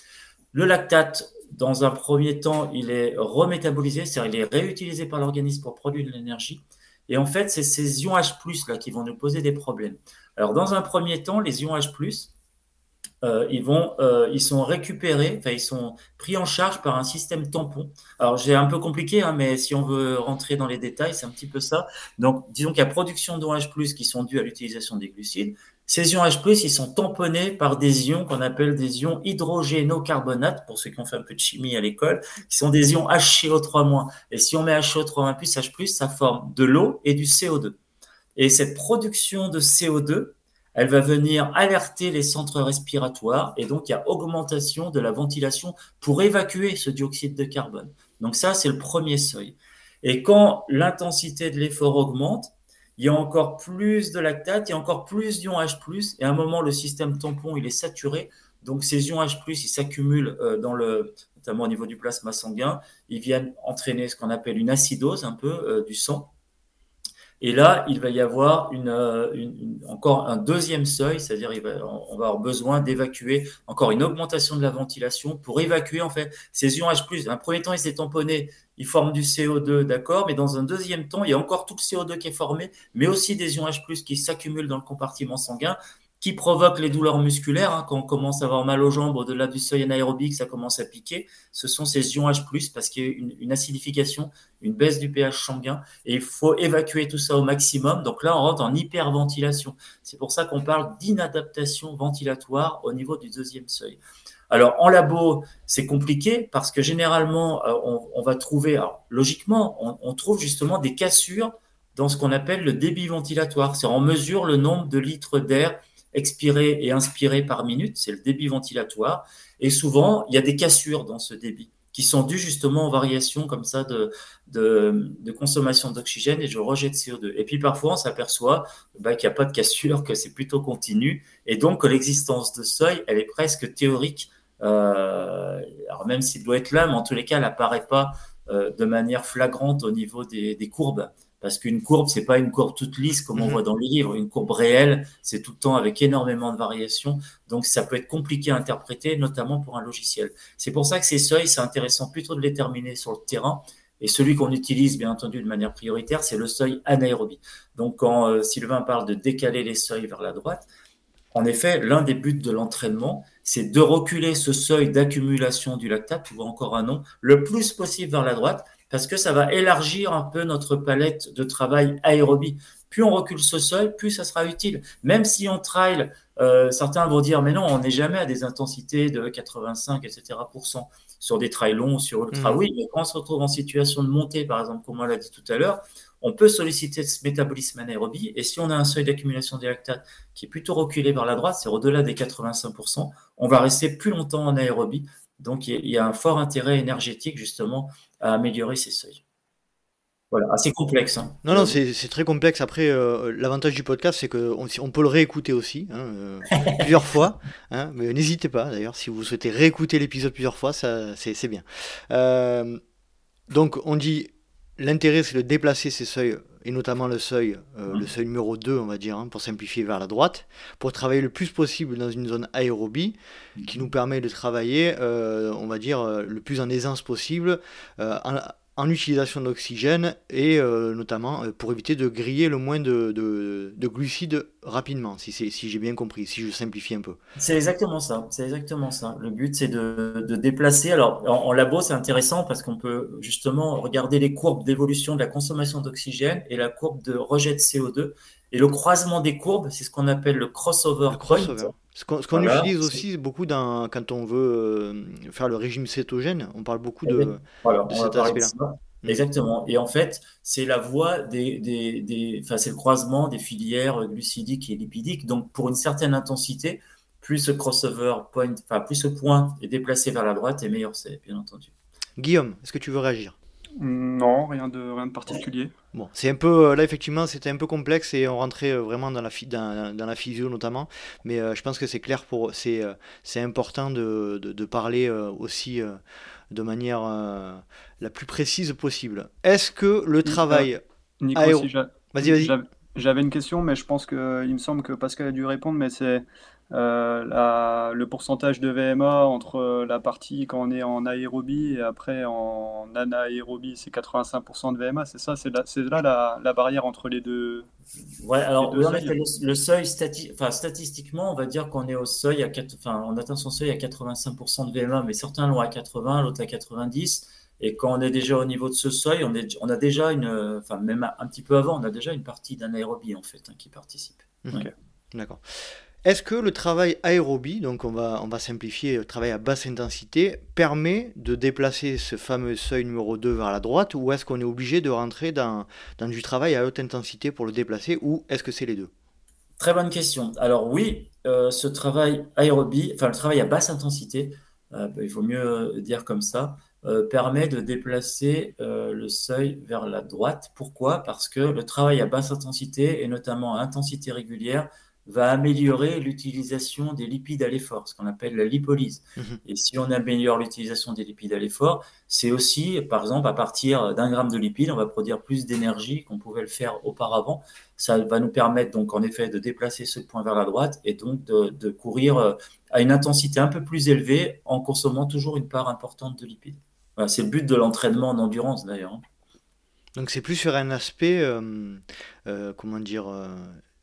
Le lactate, dans un premier temps, il est remétabolisé, c'est-à-dire il est réutilisé par l'organisme pour produire de l'énergie. Et en fait, c'est ces ions H+, là, qui vont nous poser des problèmes. Alors, dans un premier temps, les ions H+, euh, ils, vont, euh, ils sont récupérés, enfin, ils sont pris en charge par un système tampon. Alors, j'ai un peu compliqué, hein, mais si on veut rentrer dans les détails, c'est un petit peu ça. Donc, disons qu'il y a production d'OH+, qui sont dus à l'utilisation des glucides. Ces ions H+, ils sont tamponnés par des ions qu'on appelle des ions hydrogénocarbonates, pour ceux qui ont fait un peu de chimie à l'école, qui sont des ions HCO3-. Et si on met HCO3- H+, ça forme de l'eau et du CO2. Et cette production de CO2, elle va venir alerter les centres respiratoires et donc il y a augmentation de la ventilation pour évacuer ce dioxyde de carbone. Donc ça, c'est le premier seuil. Et quand l'intensité de l'effort augmente, il y a encore plus de lactate, il y a encore plus d'ions H+, et à un moment, le système tampon, il est saturé, donc ces ions H+, ils s'accumulent euh, dans le, notamment au niveau du plasma sanguin, ils viennent entraîner ce qu'on appelle une acidose un peu euh, du sang, et là, il va y avoir euh, encore un deuxième seuil, c'est-à-dire on va avoir besoin d'évacuer encore une augmentation de la ventilation pour évacuer en fait ces ions H+. Un premier temps, ils s'est tamponné, ils forment du CO2, d'accord, mais dans un deuxième temps, il y a encore tout le CO2 qui est formé, mais aussi des ions H+, qui s'accumulent dans le compartiment sanguin qui provoque les douleurs musculaires. Hein, quand on commence à avoir mal aux jambes au-delà du seuil anaérobique, ça commence à piquer. Ce sont ces ions H+, parce qu'il y a une, une, acidification, une baisse du pH sanguin, et il faut évacuer tout ça au maximum. Donc là, on rentre en hyperventilation. C'est pour ça qu'on parle d'inadaptation ventilatoire au niveau du deuxième seuil. Alors en labo, c'est compliqué parce que généralement, euh, on, va trouver, logiquement, on, trouve justement des cassures dans ce qu'on appelle le débit ventilatoire. C'est on mesure le nombre de litres d'air expiré et inspiré par minute, c'est le débit ventilatoire. Et souvent, il y a des cassures dans ce débit. qui sont dues justement aux variations comme ça de, de, consommation d'oxygène et de rejet de CO2. Et puis parfois, on s'aperçoit bah, qu'il n'y a pas de cassure, que c'est plutôt continu, et donc l'existence de seuil, elle est presque théorique. Euh, alors même s'il doit être là, mais en tous les cas, elle n'apparaît pas euh, de manière flagrante au niveau des courbes. Parce qu'une courbe, c'est pas une courbe toute lisse comme on mhm. voit dans les livres. Une courbe réelle, c'est tout le temps avec énormément de variations. Donc, ça peut être compliqué à interpréter, notamment pour un logiciel. C'est pour ça que ces seuils, c'est intéressant plutôt de les terminer sur le terrain. Et celui qu'on utilise, bien entendu, de manière prioritaire, c'est le seuil anaérobie. Donc, quand euh, Sylvain parle de décaler les seuils vers la droite, en effet, l'un des buts de l'entraînement, c'est de reculer ce seuil d'accumulation du lactate, vois encore un nom, le plus possible vers la droite, parce que ça va élargir un peu notre palette de travail aérobie. Plus on recule ce seuil, plus ça sera utile. Même si on trail, euh, certains vont dire, mais non, on n'est jamais à des intensités de 85, etc. sur des trails longs, sur ultra. Mmh. Oui, mais quand on se retrouve en situation de montée, par exemple, comme on l'a dit tout à l'heure, on peut solliciter ce métabolisme anaérobie. Et si on a un seuil d'accumulation des lactates qui est plutôt reculé vers la droite, c'est au-delà des 85%, on va rester plus longtemps en aérobie. Donc, il y a un fort intérêt énergétique, justement, à améliorer ces seuils. Voilà, assez complexe. Hein. Non, non, c'est très complexe. Après, euh, l'avantage du podcast, c'est qu'on on peut le réécouter aussi, hein, euh, [LAUGHS] plusieurs fois. Hein, mais n'hésitez pas, d'ailleurs, si vous souhaitez réécouter l'épisode plusieurs fois, c'est bien. Euh, donc, on dit l'intérêt, c'est de déplacer ces seuils, et notamment le seuil, euh, le seuil numéro 2, on va dire, hein, pour simplifier vers la droite, pour travailler le plus possible dans une zone aérobie, qui nous permet de travailler, euh, on va dire, euh, le plus en aisance possible, en utilisation d'oxygène et euh, notamment euh, pour éviter de griller le moins de, de, glucides rapidement, si, si j'ai bien compris, si je simplifie un peu. C'est exactement ça, c'est exactement ça. Le but, c'est de, de, déplacer. Alors, en, labo, c'est intéressant parce qu'on peut justement regarder les courbes d'évolution de la consommation d'oxygène et la courbe de rejet de CO2. Et le croisement des courbes, c'est ce qu'on appelle le crossover, crossover. Ce qu'on utilise aussi beaucoup dans, quand on veut euh, faire le régime cétogène, on parle beaucoup de, cet aspect-là. Mm. Exactement. Et en fait, c'est la voie des, des, des enfin, c'est le croisement des filières glucidiques et lipidiques. Donc, pour une certaine intensité, plus ce crossover point, enfin, plus ce point est déplacé vers la droite, et meilleur c'est, bien entendu. Guillaume, est-ce que tu veux réagir? Non, rien de, rien de particulier. Bon, c'est un peu, euh, là effectivement, c'était un peu complexe et on rentrait euh, vraiment dans la, dans, dans la physio notamment, mais euh, je pense que c'est clair pour, c'est, c'est important de, de, parler aussi de manière la plus précise possible. Est-ce que le travail Nico, vas-y, vas-y. J'avais une question, mais je pense que il me semble que Pascal a dû répondre, mais c'est euh, le pourcentage de VMA entre euh, la partie quand on est en aérobie et après en anaérobie, c'est 85% de VMA, c'est ça C'est là, là la, barrière entre les deux Ouais, alors le, seuil, enfin, statistiquement, on va dire qu'on est au seuil, à enfin, on atteint son seuil à 85% de VMA, mais certains l'ont à 80, l'autre à 90. Et quand on est déjà au niveau de ce seuil, on, est, on a déjà une, enfin même un petit peu avant, on a déjà une partie d'anaérobie en fait hein, qui participe. D'accord. Est-ce que le travail aérobie, donc on va, simplifier le travail à basse intensité, permet de déplacer ce fameux seuil numéro 2 vers la droite ou est-ce qu'on est obligé de rentrer dans, du travail à haute intensité pour le déplacer ou est-ce que c'est les deux? Très bonne question. Alors oui, euh, ce travail aérobie, enfin le travail à basse intensité, euh, bah, il vaut mieux dire comme ça, euh, permet de déplacer le seuil vers la droite. Pourquoi? Parce que le travail à basse intensité et notamment à intensité régulière va améliorer l'utilisation des lipides à l'effort, ce qu'on appelle la lipolyse. Mhm. Et si on améliore l'utilisation des lipides à l'effort, c'est aussi, par exemple, à partir d'un gramme de lipides, on va produire plus d'énergie qu'on pouvait le faire auparavant. Ça va nous permettre donc en effet de déplacer ce point vers la droite et donc de, courir euh, à une intensité un peu plus élevée en consommant toujours une part importante de lipides. c'est le but de l'entraînement en endurance d'ailleurs. Hein. Donc c'est plus sur un aspect, euh, euh, comment dire,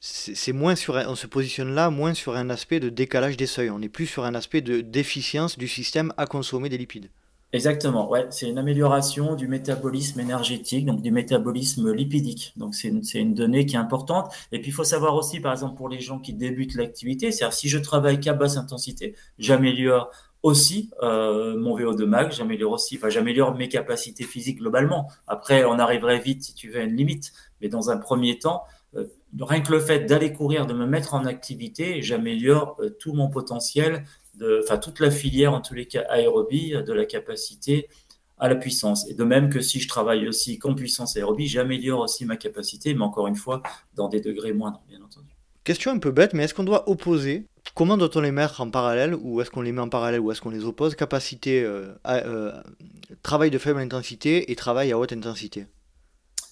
c'est moins sur on se positionne là moins sur un aspect de décalage des seuils, on est plus sur un aspect de déficience du système à consommer des lipides. Exactement, ouais, c'est une amélioration du métabolisme énergétique, donc du métabolisme lipidique. Donc c'est une, une, donnée qui est importante. Et puis il faut savoir aussi, par exemple, pour les gens qui débutent l'activité, c'est-à-dire si je travaille qu'à basse intensité, j'améliore aussi euh, mon VO2 max, j'améliore aussi, enfin j'améliore mes capacités physiques globalement. Après, on arriverait vite, si tu veux, à une limite. Mais dans un premier temps, rien que le fait d'aller courir, de me mettre en activité, j'améliore euh, tout mon potentiel, enfin toute la filière en tous les cas aérobie, de la capacité à la puissance. Et de même que si je travaille aussi qu'en puissance aérobie, j'améliore aussi ma capacité, mais encore une fois, dans des degrés moindres, bien entendu. Question un peu bête, mais est-ce qu'on doit opposer? Comment doit-on les mettre en parallèle Ou est-ce qu'on les met en parallèle ou est-ce qu'on les oppose? Capacité, euh, euh, travail de faible intensité et travail à haute intensité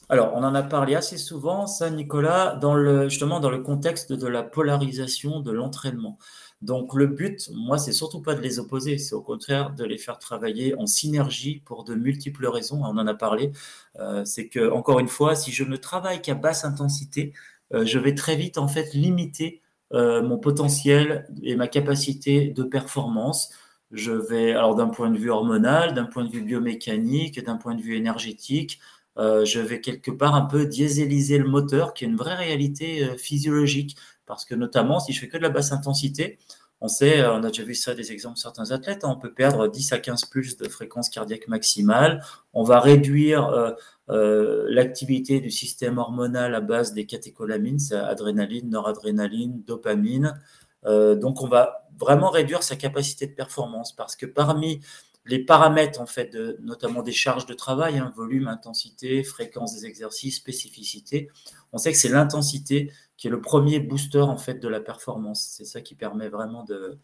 alors, on en a parlé assez souvent, ça, Nicolas, dans le, justement dans le contexte de la polarisation de l'entraînement. Donc, le but, moi, c'est surtout pas de les opposer, c'est au contraire de les faire travailler en synergie pour de multiples raisons. On en a parlé. Euh, c'est que, encore une fois, si je ne travaille qu'à basse intensité, euh, je vais très vite, en fait, limiter euh, mon potentiel et ma capacité de performance. Je vais, alors d'un point de vue hormonal, d'un point de vue biomécanique, d'un point de vue énergétique, je vais quelque part un peu dieseliser le moteur, qui est une vraie réalité euh, physiologique. Parce que notamment, si je fais que de la basse intensité, on sait, euh, on a déjà vu ça des exemples de certains athlètes, hein, on peut perdre 10 à 15 plus de fréquence cardiaque maximale. On va réduire l'activité du système hormonal à base des catécholamines, adrénaline, noradrénaline, dopamine. donc, on va vraiment réduire sa capacité de performance parce que parmi les paramètres, en fait, notamment des charges de travail, hein, volume, intensité, fréquence des exercices, spécificité. On sait que c'est l'intensité qui est le premier booster, en fait, de la performance. C'est ça qui permet vraiment de,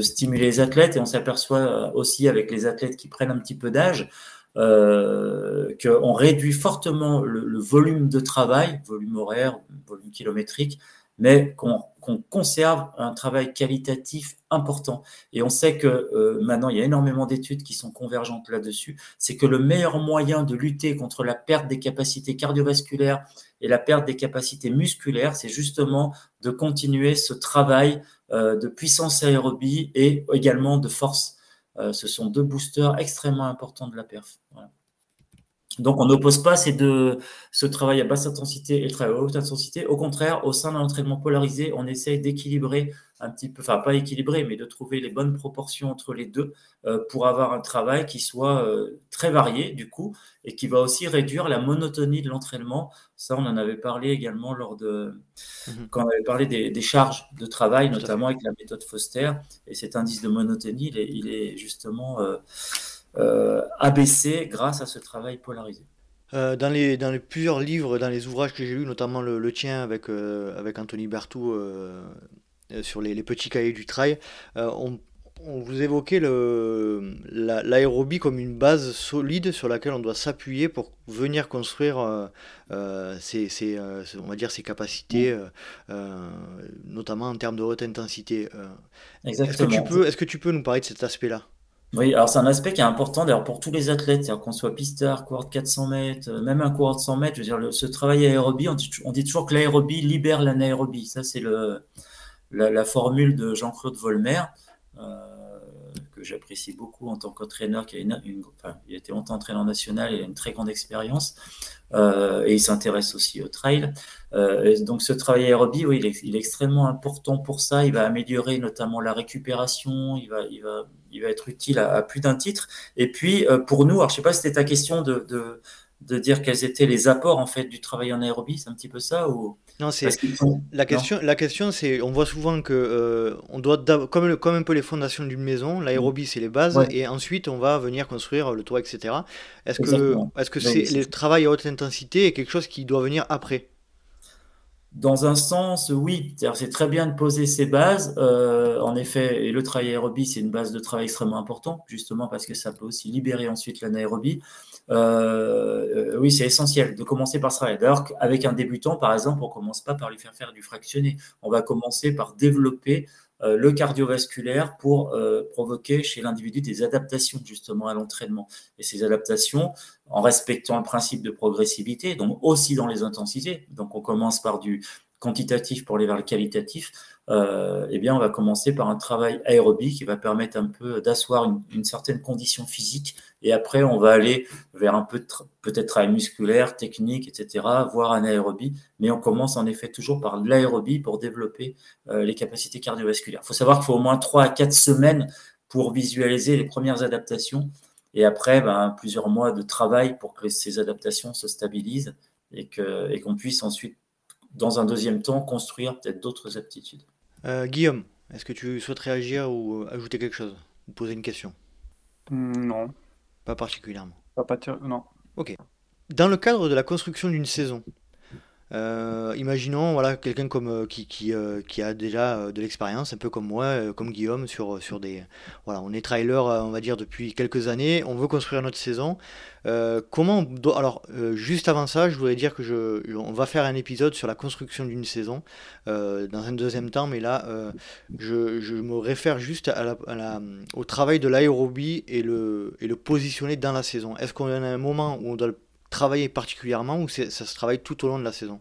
stimuler les athlètes. Et on s'aperçoit euh, aussi avec les athlètes qui prennent un petit peu d'âge, euh, qu'on réduit fortement le, volume de travail, volume horaire, volume kilométrique, mais qu'on conserve un travail qualitatif important. Et on sait que euh, maintenant, il y a énormément d'études qui sont convergentes là-dessus. C'est que le meilleur moyen de lutter contre la perte des capacités cardiovasculaires et la perte des capacités musculaires, c'est justement de continuer ce travail euh, de puissance aérobie et également de force. Euh, ce sont deux boosters extrêmement importants de la perf. Donc, on n'oppose pas ces deux, ce travail à basse intensité et le travail à haute intensité. Au contraire, au sein d'un entraînement polarisé, on essaye d'équilibrer un petit peu, enfin pas équilibrer, mais de trouver les bonnes proportions entre les deux euh, pour avoir un travail qui soit euh, très varié du coup et qui va aussi réduire la monotonie de l'entraînement. Ça, on en avait parlé également lors de mhm. quand on avait parlé des, charges de travail, notamment avec la méthode Foster. Et cet indice de monotonie, il est, justement euh, euh, abaissé grâce à ce travail polarisé. Euh, dans, les, dans les plusieurs livres, dans les ouvrages que j'ai lus, notamment le, tien avec, euh, avec Anthony Berthoud sur les, petits cahiers du trail, on, vous évoquait l'aérobie comme une base solide sur laquelle on doit s'appuyer pour venir construire ses, on va dire ses capacités, notamment en termes de haute intensité. Est-ce que, tu peux, est-ce que tu peux nous parler de cet aspect-là? Oui, alors c'est un aspect qui est important d'ailleurs pour tous les athlètes, qu'on soit pistard, coureur de 400 mètres, euh, même un coureur de 100 mètres, je veux dire, ce travail aérobie, on dit, on dit toujours que l'aérobie libère l'anaérobie. Ça, c'est le, la, formule de Jean-Claude Volmer, euh, que j'apprécie beaucoup en tant qu'entraîneur, qui a, une, il a été longtemps entraîneur national, il a une très grande expérience, et il s'intéresse aussi au trail. donc ce travail aérobie, oui, il est, extrêmement important pour ça, il va améliorer notamment la récupération, il va, il va il va être utile à, plus d'un titre. Et puis, euh, pour nous, alors je sais pas si c'était ta question de, dire quels étaient les apports en fait du travail en aérobie, c'est un petit peu ça ou non, c'est la question. La question, c'est, on voit souvent que euh, on doit comme comme un peu les fondations d'une maison, l'aérobie c'est les bases, et ensuite on va venir construire le toit, etc. Est-ce que est-ce que c'est le travail à haute intensité est quelque chose qui doit venir après? Dans un sens, oui. C'est très bien de poser ces bases. Euh, en effet, et le travail aérobie, c'est une base de travail extrêmement importante, justement parce que ça peut aussi libérer ensuite l'anaérobie. Euh, oui, c'est essentiel de commencer par travail. D'ailleurs, avec un débutant, par exemple, on ne commence pas par lui faire faire du fractionné. On va commencer par développer euh, le cardiovasculaire pour euh, provoquer chez l'individu des adaptations justement à l'entraînement. Et ces adaptations, en respectant le principe de progressivité, donc aussi dans les intensités, donc on commence par du quantitatif pour aller vers le qualitatif, eh bien, on va commencer par un travail aérobie qui va permettre un peu d'asseoir une, certaine condition physique. Et après, on va aller vers un peu peut-être travail musculaire, technique, etc., voire un aérobie. Mais on commence en effet toujours par l'aérobie pour développer euh, les capacités cardiovasculaires. Il faut savoir qu'il faut au moins 3 à 4 semaines pour visualiser les premières adaptations. Et après, ben, plusieurs mois de travail pour que ces adaptations se stabilisent et qu'on puisse ensuite, dans un deuxième temps, construire peut-être d'autres aptitudes. Euh, Guillaume, est-ce que tu souhaites réagir ou euh, ajouter quelque chose Ou poser une question? Hmm, Non. Pas particulièrement. pas non. Ok. Dans le cadre de la construction d'une saison, euh, imaginons voilà quelqu'un comme euh, qui, qui, euh, qui, a déjà de l'expérience, un peu comme moi, comme Guillaume, sur, sur des voilà, on est trailer, on va dire depuis quelques années, on veut construire notre saison. comment alors juste avant ça, je voudrais dire que je, on va faire un épisode sur la construction d'une saison dans un deuxième temps, mais là je, je, me réfère juste à la, au travail de l'aérobie et le, et le positionner dans la saison. Est-ce qu'on a un moment où on doit le travailler particulièrement ou ça se travaille tout au long de la saison?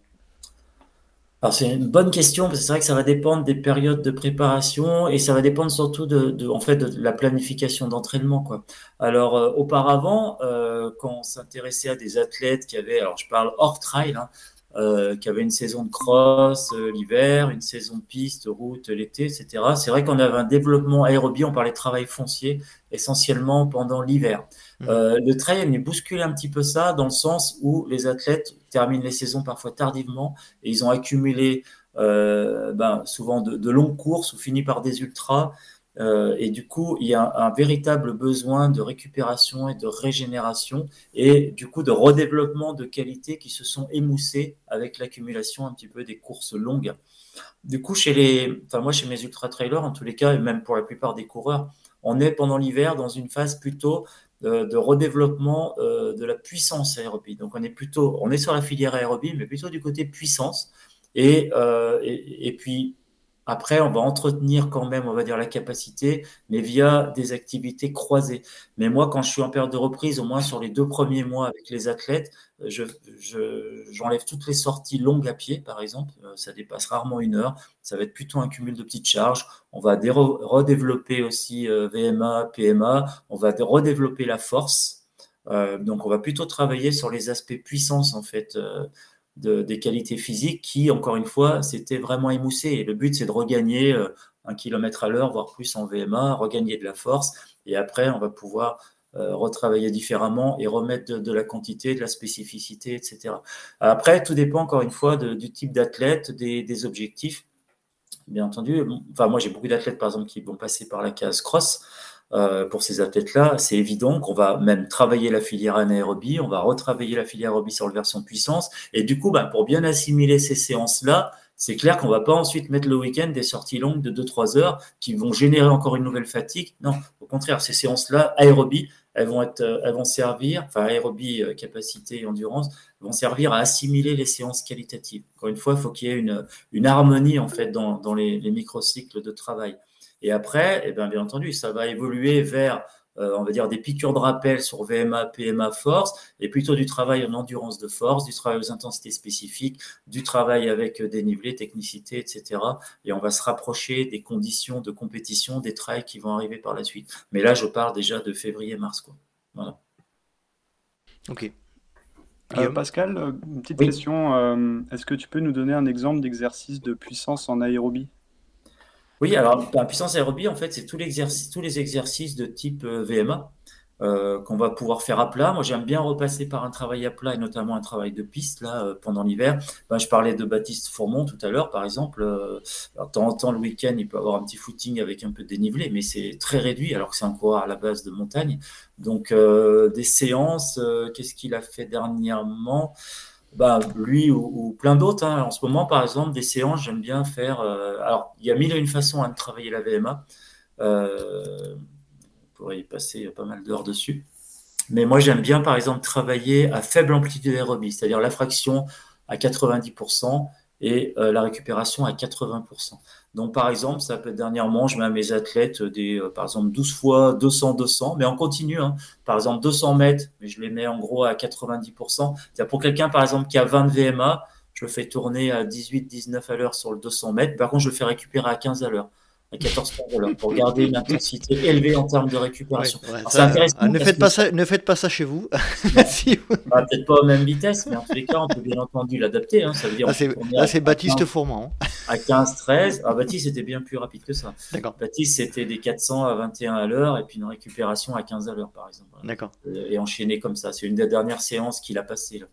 Alors c'est une bonne question parce que c'est vrai que ça va dépendre des périodes de préparation et ça va dépendre surtout de, la planification d'entraînement. Alors euh, auparavant euh, quand on s'intéressait à des athlètes qui avaient alors je parle hors trail hein, euh, qui avaient une saison de cross l'hiver, une saison de piste, route l'été, etc. C'est vrai qu'on avait un développement aérobie, on parlait de travail foncier essentiellement pendant l'hiver. Mmh. Euh, le trail est venu bousculer un petit peu ça dans le sens où les athlètes terminent les saisons parfois tardivement et ils ont accumulé euh, ben, souvent de, longues courses ou fini par des ultras. Euh, et du coup, il y a un, véritable besoin de récupération et de régénération et du coup de redéveloppement de qualités qui se sont émoussées avec l'accumulation un petit peu des courses longues. Du coup, chez les, enfin moi chez mes ultra trailers, en tous les cas, et même pour la plupart des coureurs, on est pendant l'hiver dans une phase plutôt de, redéveloppement euh, de la puissance aérobie. Donc on est plutôt, on est sur la filière aérobie, mais plutôt du côté puissance. Et, euh, et, et, puis après, on va entretenir quand même, on va dire, la capacité, mais via des activités croisées. Mais moi, quand je suis en période de reprise, au moins sur les deux premiers mois avec les athlètes, j'enlève je, toutes les sorties longues à pied, par exemple. Euh, ça dépasse rarement une heure. Ça va être plutôt un cumul de petites charges. On va redévelopper aussi euh, VMA, PMA. On va redévelopper la force. Euh, donc, on va plutôt travailler sur les aspects puissance, en fait, des qualités physiques qui, encore une fois, s'étaient vraiment émoussées. Et le but, c'est de regagner euh, un kilomètre à l'heure, voire plus en VMA, regagner de la force. Et après, on va pouvoir euh, retravailler différemment et remettre de, la quantité, de la spécificité, etc. Après, tout dépend encore une fois du type d'athlète, des, objectifs. Bien entendu, enfin moi j'ai beaucoup d'athlètes par exemple qui vont passer par la case cross. Euh, pour ces athlètes-là, c'est évident qu'on va même travailler la filière anaérobie, on va retravailler la filière aérobie sur la version puissance. Et du coup, bah, pour bien assimiler ces séances-là, c'est clair qu'on va pas ensuite mettre le week-end des sorties longues de 2-3 heures qui vont générer encore une nouvelle fatigue. Non, au contraire, ces séances-là, aérobie, elles vont, être, elles vont servir, enfin aérobie, euh, capacité endurance, vont servir à assimiler les séances qualitatives. Encore une fois, il faut qu'il y ait une, une, harmonie en fait dans, dans les, les microcycles de travail. Et après, eh bien, bien entendu, ça va évoluer vers, euh, on va dire, des piqûres de rappel sur VMA, PMA, force, et plutôt du travail en endurance de force, du travail aux intensités spécifiques, du travail avec euh, dénivelé, technicité, etc. Et on va se rapprocher des conditions de compétition, des trails qui vont arriver par la suite. Mais là, je parle déjà de février-mars. Quoi. Voilà. Ok. Euh, Pascal, une petite question. Est-ce que tu peux nous donner un exemple d'exercice de puissance en aérobie? Oui, alors la puissance aérobie, en fait, c'est tous, tous les exercices de type euh, VMA euh, qu'on va pouvoir faire à plat. Moi, j'aime bien repasser par un travail à plat et notamment un travail de piste là euh, pendant l'hiver. Ben, je parlais de Baptiste Fourmont tout à l'heure, par exemple. alors, de temps en temps, le week-end, il peut avoir un petit footing avec un peu de dénivelé, mais c'est très réduit alors que c'est un coureur à la base de montagne. Donc, des séances, qu'est-ce qu'il a fait dernièrement? Bah, lui ou, plein d'autres. Hein. En ce moment, par exemple, des séances, j'aime bien faire. Euh, alors, il y a mille et une façons hein, de travailler la VMA. Euh, on pourrait y passer pas mal d'heures dessus. Mais moi, j'aime bien, par exemple, travailler à faible amplitude aérobie, c'est-à-dire la fraction à 90% et euh, la récupération à 80%. Donc, par exemple, ça peut être dernièrement, je mets à mes athlètes des, euh, par exemple, 12 fois 200, 200, mais on continue. Hein. Par exemple, 200 mètres, mais je les mets en gros à 90%. C'est-à-dire pour quelqu'un, par exemple, qui a 20 VMA, je le fais tourner à 18, 19 à l'heure sur le 200 mètres. Par contre, je le fais récupérer à 15 à l'heure à 14 pour garder une intensité élevée en termes de récupération. ne, faites pas ça, ne faites pas ça chez vous. [LAUGHS] Bah, peut-être pas aux mêmes vitesses, mais en tous les cas, on peut bien entendu l'adapter. Hein. Ça veut dire là, c'est Baptiste Fourmand. Hein. À 15-13. Ah, Baptiste était bien plus rapide que ça. Baptiste, c'était des 400 à 21 à l'heure et puis une récupération à 15 à l'heure, par exemple. D'accord. Euh, et enchaîné comme ça. C'est une des dernières séances qu'il a passées. Là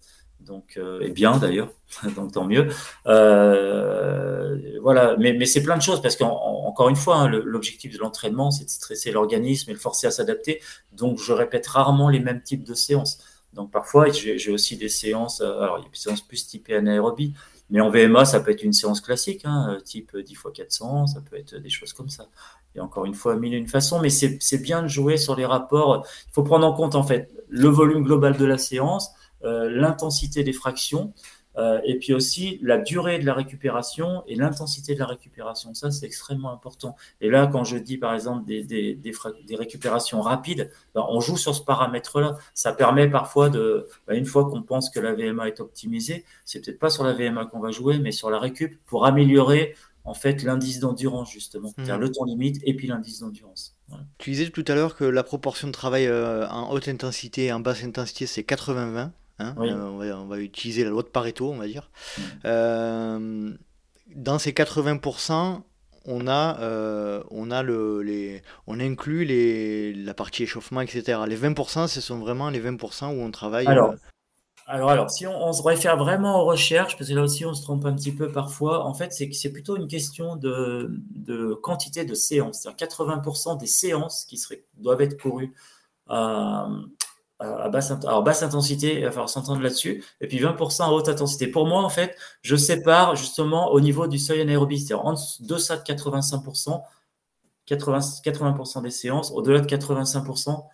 donc euh, et bien d'ailleurs, [LAUGHS] donc tant mieux. Euh, voilà, mais, mais c'est plein de choses parce qu'en encore une fois, hein, l'objectif de l'entraînement, c'est de stresser l'organisme et le forcer à s'adapter. Donc, je répète rarement les mêmes types de séances. Donc, parfois, j'ai aussi des séances, euh, alors il y a des séances plus typées anaérobie, mais en VMA, ça peut être une séance classique, hein, type 10 x 400, ça peut être des choses comme ça. Et encore une fois, mille et une façons, mais c'est bien de jouer sur les rapports. Il faut prendre en compte, en fait, le volume global de la séance, euh, l'intensité des fractions, euh, et puis aussi la durée de la récupération et l'intensité de la récupération. Ça, c'est extrêmement important. Et là, quand je dis par exemple des, des, des, récupérations rapides, ben, on joue sur ce paramètre-là. Ça permet parfois de, ben, une fois qu'on pense que la VMA est optimisée, c'est peut-être pas sur la VMA qu'on va jouer, mais sur la récup pour améliorer en fait l'indice d'endurance justement, mmh. c'est-à-dire le temps limite et puis l'indice d'endurance. Tu disais tout à l'heure que la proportion de travail euh, en haute intensité et en basse intensité, c'est 80-20. Hein, euh, on, va, utiliser la loi de Pareto, on va dire. Mm. Euh, dans ces 80%, on a, euh, on a le, les, on inclut les, la partie échauffement, etc. Les 20%, ce sont vraiment les 20% où on travaille. Alors, alors, alors, si on, se réfère vraiment aux recherches, parce que là aussi on se trompe un petit peu parfois, en fait, c'est que c'est plutôt une question de, de quantité de séances. C'est-à-dire 80% des séances qui seraient, doivent être courues à basse, alors basse intensité, il va falloir s'entendre là-dessus, et puis 20% à haute intensité. Pour moi, en fait, je sépare justement au niveau du seuil anaérobie, c'est-à-dire en deçà de 85%, 80, 80% des séances, au-delà de 85%,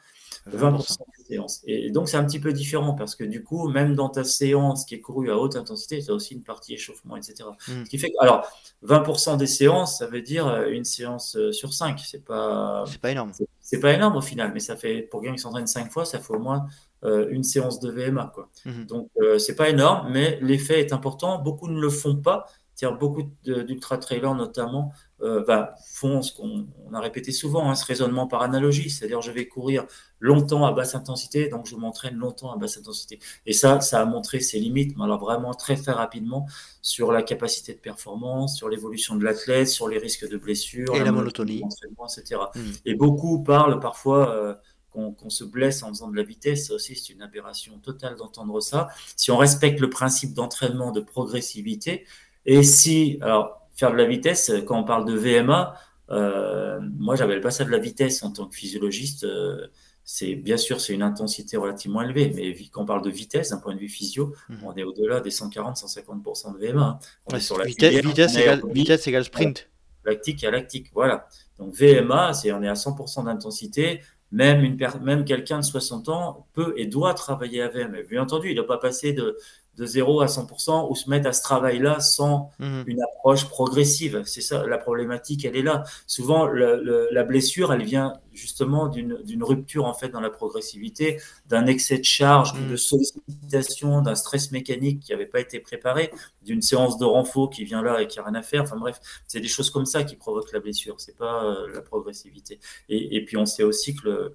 20% des séances. Et donc, c'est un petit peu différent parce que du coup, même dans ta séance qui est courue à haute intensité, tu as aussi une partie échauffement, etc. Hmm. Ce qui fait que, alors, 20% des séances, ça veut dire euh, une séance euh, sur 5. C'est pas, c'est pas énorme. C'est pas énorme au final, mais ça fait, pour quelqu'un qui s'entraîne 5 fois, ça fait au moins euh, une séance de VMA. Quoi. Hmm. Donc, c'est pas énorme, mais l'effet est important. Beaucoup ne le font pas. C'est-à-dire beaucoup d'ultra-trailers notamment euh, bah, font ce qu'on a répété souvent, hein, ce raisonnement par analogie, c'est-à-dire je vais courir longtemps à basse intensité, donc je m'entraîne longtemps à basse intensité. Et ça, ça a montré ses limites, mais alors vraiment très très rapidement sur la capacité de performance, sur l'évolution de l'athlète, sur les risques de blessures, et la, monotonie, etc. Hmm. Et beaucoup parlent parfois euh, qu'on se blesse en faisant de la vitesse, ça aussi c'est une aberration totale d'entendre ça. Si on respecte le principe d'entraînement de progressivité, et si, alors faire de la vitesse, quand on parle de VMA, euh, moi, j'appelle pas ça de la vitesse en tant que physiologiste. Euh, c'est bien sûr, c'est une intensité relativement élevée, mais quand on parle de vitesse, d'un point de vue physio, mhm. on est au-delà des 140-150% de VMA. Hein. On est sur la vitesse, vitesse, égale, sprint. Lactique à lactique, voilà. Donc VMA, c'est on est à 100% d'intensité. Même, une même quelqu'un de 60 ans peut et doit travailler à VMA. Bien entendu, il ne doit pas passer de, de 0 à 100% ou se mettre à ce travail-là sans mhm. une approche progressive. C'est ça, la problématique, elle est là. Souvent, la blessure, elle vient justement d'une rupture en fait dans la progressivité, d'un excès de charge, de mhm. sollicitation, d'un stress mécanique qui n'avait pas été préparé, d'une séance de renfort qui vient là et qui n'a rien à faire. Enfin bref, c'est des choses comme ça qui provoquent la blessure, c'est pas euh, la progressivité. Et, et, puis on sait aussi que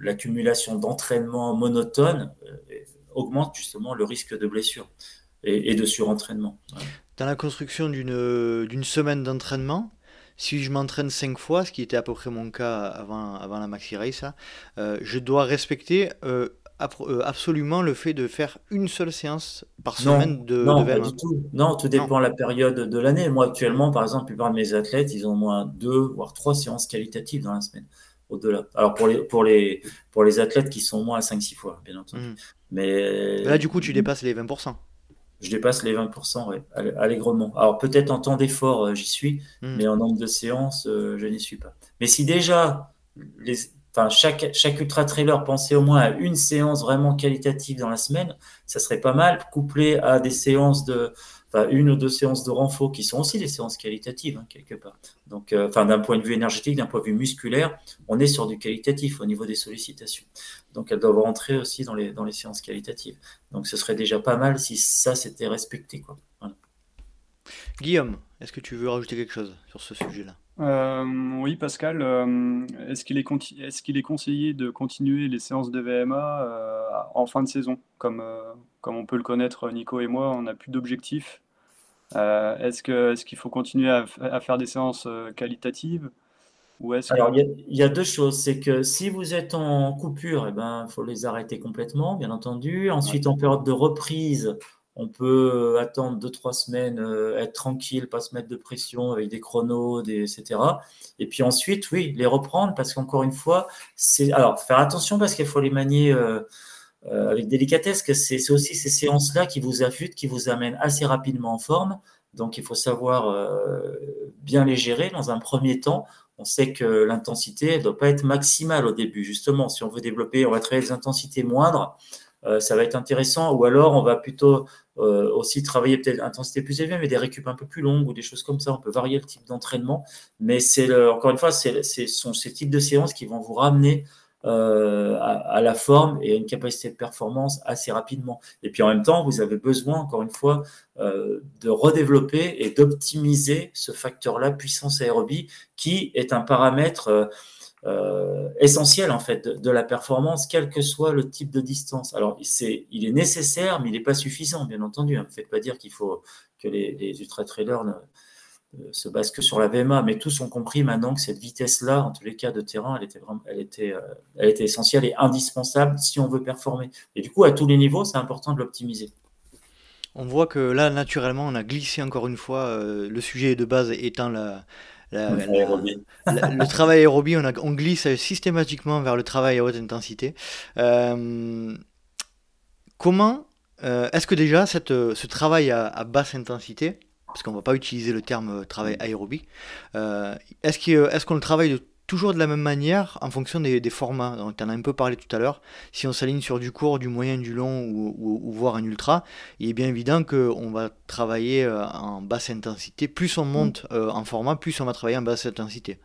l'accumulation d'entraînement monotone euh, augmente justement le risque de blessure et, de surentraînement. Dans la construction d'une semaine d'entraînement, si je m'entraîne cinq fois, ce qui était à peu près mon cas avant, avant la Maxi Race, hein, euh, je dois respecter euh, euh, absolument le fait de faire une seule séance par semaine de, non, pas du tout. Non, tout dépend de la période de l'année. Moi, actuellement, par exemple, la plupart de mes athlètes, ils ont au moins deux, voire trois séances qualitatives dans la semaine au-delà. Alors pour les, pour, les, pour les athlètes qui sont moins à 5-6 fois, bien entendu. Hmm. Mais là, du coup, tu dépasses les 20%. Je dépasse les 20%, oui, allègrement. Alors peut-être en temps d'effort, euh, j'y suis, hmm. mais en nombre de séances, euh, je n'y suis pas. Mais si déjà, les, enfin, chaque, chaque ultra trailer pensait au moins à une séance vraiment qualitative dans la semaine, ça serait pas mal, couplé à des séances de, une ou deux séances de renfort qui sont aussi des séances qualitatives, hein, quelque part. Donc, euh, enfin, d'un point de vue énergétique, d'un point de vue musculaire, on est sur du qualitatif au niveau des sollicitations. Donc, elles doivent rentrer aussi dans les, dans les séances qualitatives. Donc, ce serait déjà pas mal si ça s'était respecté. Quoi. Guillaume, est-ce que tu veux rajouter quelque chose sur ce sujet-là? Euh, oui, Pascal, euh, est-ce qu'il est, est, qu'il est, conseillé de continuer les séances de VMA en fin de saison? Comme, comme on peut le connaître, Nico et moi, on n'a plus d'objectifs. Euh, est-ce qu'il est qu'il faut continuer à, faire des séances euh, qualitatives? Ou est Alors, il y, a deux choses. C'est que si vous êtes en coupure, il eh ben, faut les arrêter complètement, bien entendu. Ensuite, en période de reprise, on peut attendre deux, trois semaines, être tranquille, pas se mettre de pression avec des chronos, etc. Et puis ensuite, oui, les reprendre parce qu'encore une fois. Alors, faire attention parce qu'il faut les manier avec délicatesse, que c'est aussi ces séances-là qui vous affûtent, qui vous amènent assez rapidement en forme. Donc, il faut savoir bien les gérer dans un premier temps on sait que l'intensité ne doit pas être maximale au début. Justement, si on veut développer, on va travailler des intensités moindres, euh, ça va être intéressant. Ou alors, on va plutôt euh, aussi travailler peut-être intensité plus élevée, mais des récup un peu plus longues ou des choses comme ça. On peut varier le type d'entraînement. Mais c'est encore une fois, ce sont ces types de séances qui vont vous ramener euh, à, la forme et à une capacité de performance assez rapidement. Et puis en même temps, vous avez besoin, encore une fois, euh, de redévelopper et d'optimiser ce facteur-là, puissance aérobie, qui est un paramètre euh, essentiel en fait de, la performance, quel que soit le type de distance. Alors, c'est, il est nécessaire, mais il n'est pas suffisant, bien entendu. Ne hein. faites pas dire qu'il faut que les, les ultra-trailers euh, se base que sur la VMA, mais tous ont compris maintenant que cette vitesse-là, en tous les cas de terrain, elle était, vraiment, elle était, euh, elle était essentielle et indispensable si on veut performer. Et du coup, à tous les niveaux, c'est important de l'optimiser. On voit que là, naturellement, on a glissé encore une fois, le sujet de base étant la, le [LAUGHS] travail aérobie, on, on, glisse systématiquement vers le travail à haute intensité. comment est-ce que déjà cette, ce travail à basse intensité, parce qu'on ne va pas utiliser le terme euh, travail aérobie. Euh, est-ce qu'on le travaille toujours de la même manière en fonction des, formats Tu en as un peu parlé tout à l'heure. Si on s'aligne sur du court, du moyen, du long ou, ou, voire un ultra, il est bien évident qu'on va travailler euh, en basse intensité. Plus on monte en format, plus on va travailler en basse intensité.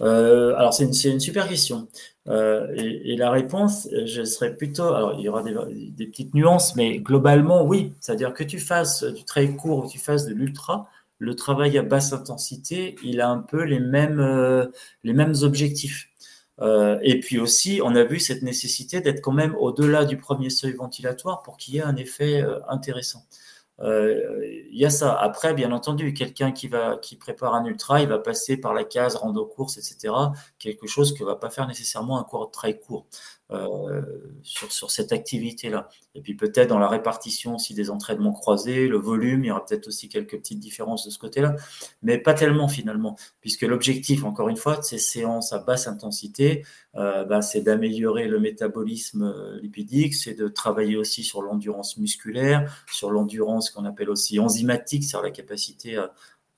Euh, alors, c'est une, super question. Euh, et, la réponse, je serais plutôt. Alors, il y aura des, petites nuances, mais globalement, oui. C'est-à-dire que tu fasses du très court ou tu fasses de l'ultra, le travail à basse intensité, il a un peu les mêmes, euh, objectifs. et puis aussi, on a vu cette nécessité d'être quand même au-delà du premier seuil ventilatoire pour qu'il y ait un effet intéressant. Euh, il y a ça. Après, bien entendu, quelqu'un qui prépare un ultra, il va passer par la case rando course, etc. Quelque chose que va pas faire nécessairement un cours très court. Euh, sur, cette activité-là. Et puis peut-être dans la répartition aussi des entraînements croisés, le volume, il y aura peut-être aussi quelques petites différences de ce côté-là, mais pas tellement finalement, puisque l'objectif, encore une fois, de ces séances à basse intensité, euh, bah, c'est d'améliorer le métabolisme euh, lipidique, c'est de travailler aussi sur l'endurance musculaire, sur l'endurance qu'on appelle aussi enzymatique, c'est-à-dire la capacité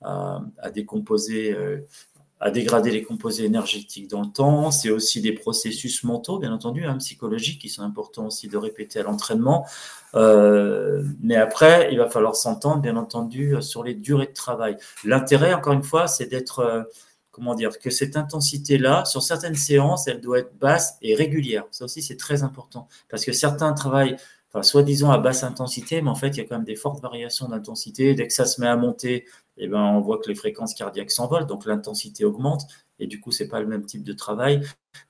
à, décomposer à dégrader les composés énergétiques dans le temps. C'est aussi des processus mentaux, bien entendu, hein, psychologiques, qui sont importants aussi de répéter à l'entraînement. Euh, mais après, il va falloir s'entendre, bien entendu, sur les durées de travail. L'intérêt, encore une fois, c'est d'être, euh, comment dire, que cette intensité-là, sur certaines séances, elle doit être basse et régulière. Ça aussi, c'est très important, parce que certains travaillent enfin, soi-disant à basse intensité, mais en fait, il y a quand même des fortes variations d'intensité. Dès que ça se met à monter, eh ben, on voit que les fréquences cardiaques s'envolent, donc l'intensité augmente, et du coup, ce n'est pas le même type de travail.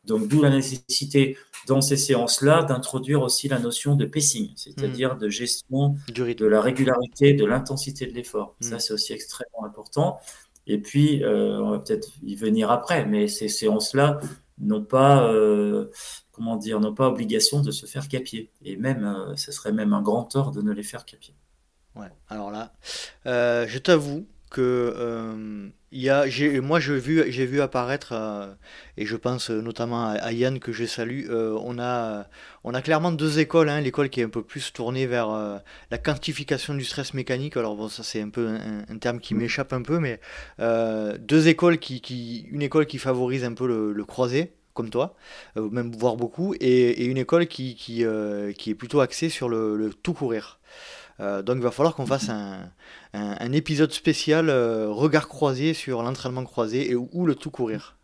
Donc, d'où la nécessité, dans ces séances-là, d'introduire aussi la notion de pacing, c'est-à-dire hmm. de gestion de la régularité, de l'intensité de l'effort. Ça, hmm. c'est aussi extrêmement important. Et puis, euh, on va peut-être y venir après, mais ces séances-là n'ont pas, euh, comment dire, n'ont pas obligation de se faire capier. Et même, euh, ce serait même un grand tort de ne les faire capier. Ouais, alors là, je t'avoue, que euh, y a, moi j'ai vu, j'ai vu apparaître, euh, et je pense notamment à, Yann que je salue, euh, on, a, on a clairement deux écoles, hein, l'école qui est un peu plus tournée vers euh, la quantification du stress mécanique, alors bon ça c'est un peu un, terme qui m'échappe un peu, mais deux écoles qui, qui, une école qui favorise un peu le, croisé, comme toi, même voire beaucoup, et, une école qui, qui, qui, est plutôt axée sur le, tout courir. Euh, donc il va falloir qu'on fasse un, épisode spécial euh, regard croisé sur l'entraînement croisé et où, le tout courir.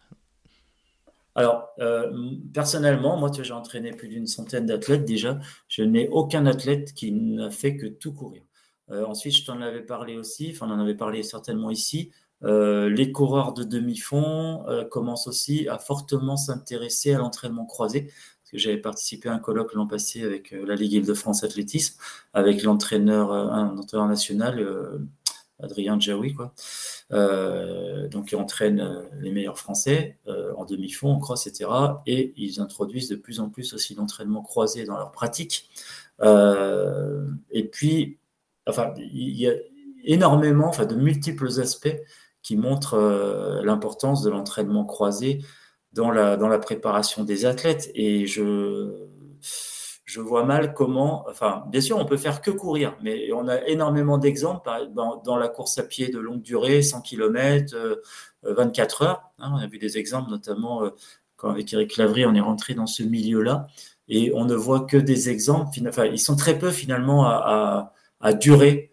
Alors, euh, personnellement, moi, j'ai entraîné plus d'une centaine d'athlètes déjà. Je n'ai aucun athlète qui n'a fait que tout courir. ensuite, je t'en avais parlé aussi, enfin, on en avait parlé certainement ici. Les coureurs de demi-fond commencent aussi à fortement s'intéresser à l'entraînement croisé j'avais participé à un colloque l'an passé avec euh, la Ligue Île-de-France Athlétisme, avec l'entraîneur, euh, national, euh, Adrien Djaoui, quoi. donc entraîne les meilleurs Français en demi-fond, en cross, etc. Et ils introduisent de plus en plus aussi l'entraînement croisé dans leur pratique. et puis, enfin, il y a énormément, enfin, de multiples aspects qui montrent l'importance de l'entraînement croisé dans la, dans la préparation des athlètes. Et je, je vois mal comment, enfin, bien sûr, on peut faire que courir, mais on a énormément d'exemples dans, la course à pied de longue durée, 100 km, 24 heures. Hein, on a vu des exemples, notamment euh, quand avec Eric Lavry, on est rentré dans ce milieu-là, et on ne voit que des exemples. Enfin, ils sont très peu finalement à, à, durer euh,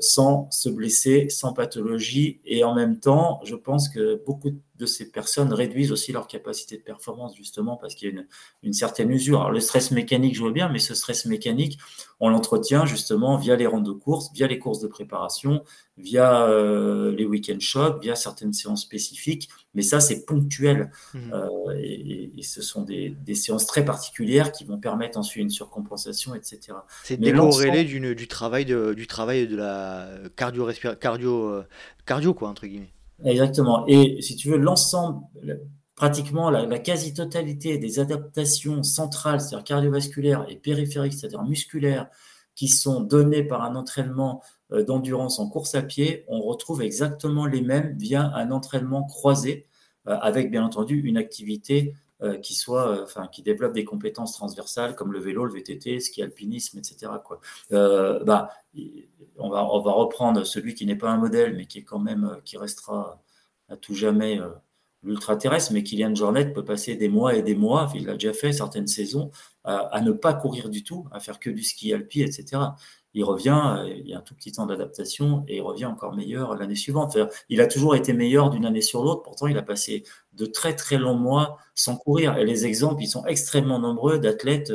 sans se blesser, sans pathologie. Et en même temps, je pense que beaucoup de ces personnes réduisent aussi leur capacité de performance, justement, parce qu'il y a une, une, certaine usure. Alors, le stress mécanique, je vois bien, mais ce stress mécanique, on l'entretient justement via les rondes de course, via les courses de préparation, via euh, les week-end shocks, via certaines séances spécifiques. Mais ça, c'est ponctuel. Mmh. Euh, et, et, ce sont des, des, séances très particulières qui vont permettre ensuite une surcompensation, etc. C'est décorrélé du travail de, du travail de la cardio, cardio, euh, cardio quoi, entre guillemets. Exactement. Et si tu veux, l'ensemble, pratiquement la, quasi-totalité des adaptations centrales, c'est-à-dire cardiovasculaires et périphériques, c'est-à-dire musculaires, qui sont données par un entraînement euh, d'endurance en course à pied, on retrouve exactement les mêmes via un entraînement croisé, euh, avec bien entendu une activité euh, qui soit, enfin, qui développe des compétences transversales comme le vélo, le VTT, le ski alpinisme, etc. Quoi. bah, on va, on va reprendre celui qui n'est pas un modèle, mais qui est quand même, qui restera à tout jamais l'ultra-terrestre, mais Kylian Jornet peut passer des mois et des mois, il l'a déjà fait certaines saisons, à, ne pas courir du tout, à faire que du ski alpi, etc. Il revient, il y a un tout petit temps d'adaptation et il revient encore meilleur l'année suivante. Il a toujours été meilleur d'une année sur l'autre, pourtant il a passé de très très longs mois sans courir. Et les exemples, ils sont extrêmement nombreux d'athlètes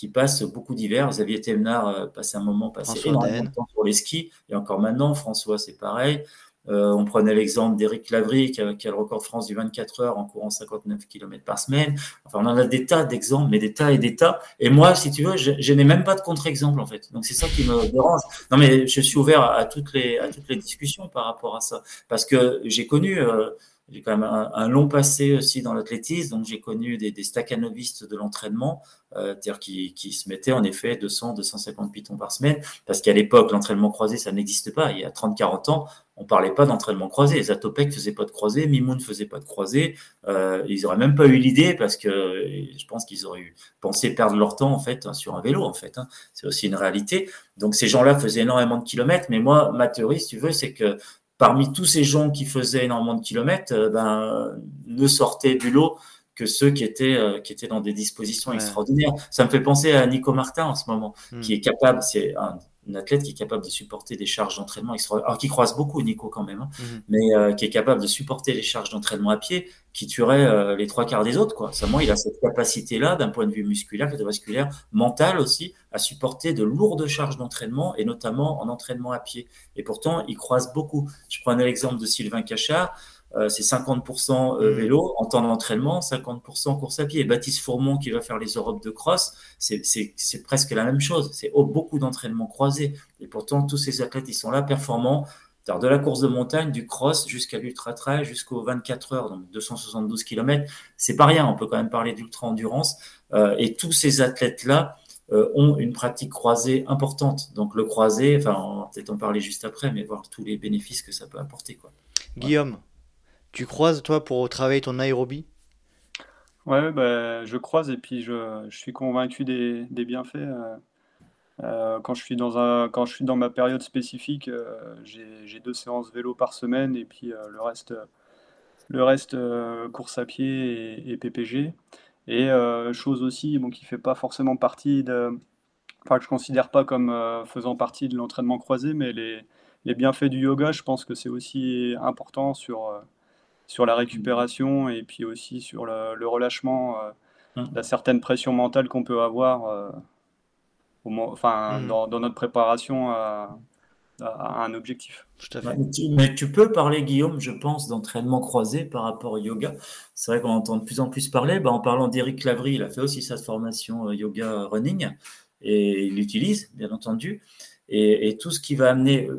qui passent beaucoup d'hiver. Xavier Temnard euh, passe un moment passé énormément de temps sur les skis, et encore maintenant, François, c'est pareil. Euh, on prenait l'exemple d'Éric Lavry qui a, le record de France du 24 heures en courant 59 km par semaine. Enfin, on en a des tas d'exemples, mais des tas et des tas. Et moi, si tu veux, je, n'ai même pas de contre-exemple en fait. Donc c'est ça qui me dérange. Non, mais je suis ouvert à toutes les à toutes les discussions par rapport à ça, parce que j'ai connu. Euh, j'ai quand même un, long passé aussi dans l'athlétisme, donc j'ai connu des, des de l'entraînement, euh, c'est-à-dire qui, se mettaient en effet 200, 250 pitons par semaine, parce qu'à l'époque, l'entraînement croisé, ça n'existe pas. Il y a 30-40 ans, on parlait pas d'entraînement croisé. Zatopek faisait pas de croisé, Mimoun ne faisait pas de croisé. Euh, ils auraient même pas eu l'idée, parce que je pense qu'ils auraient pensé perdre leur temps en fait sur un vélo, en fait. Hein. C'est aussi une réalité. Donc ces gens-là faisaient énormément de kilomètres, mais moi, ma théorie, si tu veux, c'est que parmi tous ces gens qui faisaient énormément de kilomètres, euh, ben, ne sortaient du lot que ceux qui étaient, euh, qui étaient dans des dispositions extraordinaires. Ça me fait penser à Nico Martin en ce moment, hmm. qui est capable, c'est un, athlète qui est capable de supporter des charges d'entraînement extraordinaires, qui croise beaucoup Nico quand même, hein, hmm. mais euh, qui est capable de supporter les charges d'entraînement à pied qui tuerait les trois quarts des autres. Quoi. Seulement, il a cette capacité-là, d'un point de vue musculaire, cardiovasculaire, mental aussi, à supporter de lourdes charges d'entraînement, et notamment en entraînement à pied. Et pourtant, il croise beaucoup. Je prenais l'exemple de Sylvain Cachard. Euh, c'est 50% euh, mm. vélo en temps d'entraînement, 50% course à pied. Et Baptiste Fourmont qui va faire les Europes de cross, c'est presque la même chose. C'est beaucoup d'entraînement croisé. Et pourtant, tous ces athlètes, ils sont là performants. De la course de montagne, du cross jusqu'à l'ultra trail, jusqu'aux 24 heures, donc 272 km, c'est pas rien. On peut quand même parler d'ultra endurance. Euh, et tous ces athlètes-là, ont une pratique croisée importante. Donc le croisé, enfin, on va peut-être en parler juste après, mais voir tous les bénéfices que ça peut apporter. Quoi. Guillaume, tu croises, toi, pour travailler ton aérobie Ouais, bah, je croise et puis je, je suis convaincu des, des bienfaits. Euh, euh, quand, je suis dans un, quand je suis dans ma période spécifique, euh, j'ai deux séances vélo par semaine et puis le reste, le reste course à pied et, et PPG. Et chose aussi bon, qui ne fait pas forcément partie de. Enfin, que je ne considère pas comme faisant partie de l'entraînement croisé, mais les, les bienfaits du yoga, je pense que c'est aussi important sur sur la récupération et puis aussi sur le, relâchement euh, hum. de certaines pressions mentales qu'on peut avoir euh, au, enfin, hum. dans, notre préparation à, un objectif. Mais tu, peux parler, Guillaume, je pense, d'entraînement croisé par rapport au yoga. C'est vrai qu'on entend de plus en plus parler. Bah, en parlant d'Éric Lavry, il a fait aussi sa formation euh, yoga running et il l'utilise, bien entendu. Et, et, tout ce qui va amener,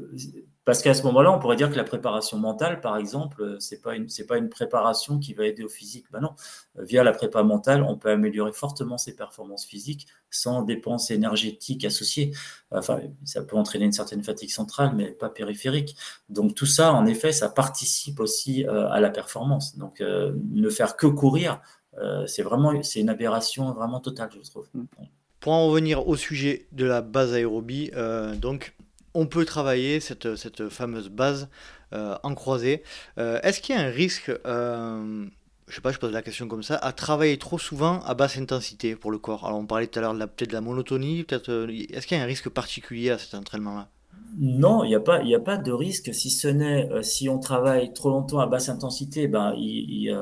Parce qu'à ce moment-là, on pourrait dire que la préparation mentale, par exemple, c'est pas une pas une préparation qui va aider au physique. Ben non, via la prépa mentale, on peut améliorer fortement ses performances physiques sans dépenses énergétiques associées. Enfin, ça peut entraîner une certaine fatigue centrale, mais pas périphérique. Donc tout ça, en effet, ça participe aussi euh, à la performance. Donc euh, ne faire que courir, euh, c'est vraiment c'est une aberration vraiment totale, je trouve. Pour en revenir au sujet de la base aérobie, donc on peut travailler cette, cette fameuse base euh, en croisée. Euh, est-ce qu'il y a un risque, euh, je sais pas, je pose la question comme ça, à travailler trop souvent à basse intensité pour le corps? Alors on parlait tout à l'heure peut-être de la monotonie, peut-être. Est-ce qu'il y a un risque particulier à cet entraînement-là? Non, il n'y a, pas, a pas de risque, si ce n'est si on travaille trop longtemps à basse intensité, ben, il, y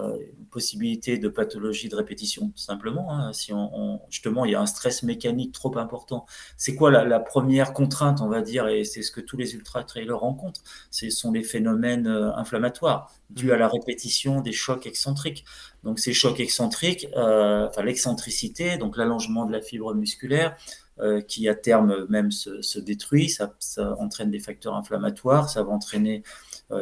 possibilité de pathologie de répétition, simplement. Hein. Si on, justement, il y a un stress mécanique trop important. C'est quoi la, première contrainte, on va dire, et c'est ce que tous les ultra-trailers rencontrent Ce sont les phénomènes euh, inflammatoires dus à la répétition des chocs excentriques. Donc, ces chocs excentriques, euh, enfin, l'excentricité, donc l'allongement de la fibre musculaire, euh, qui à terme même se, se détruit, ça, ça, entraîne des facteurs inflammatoires, ça va entraîner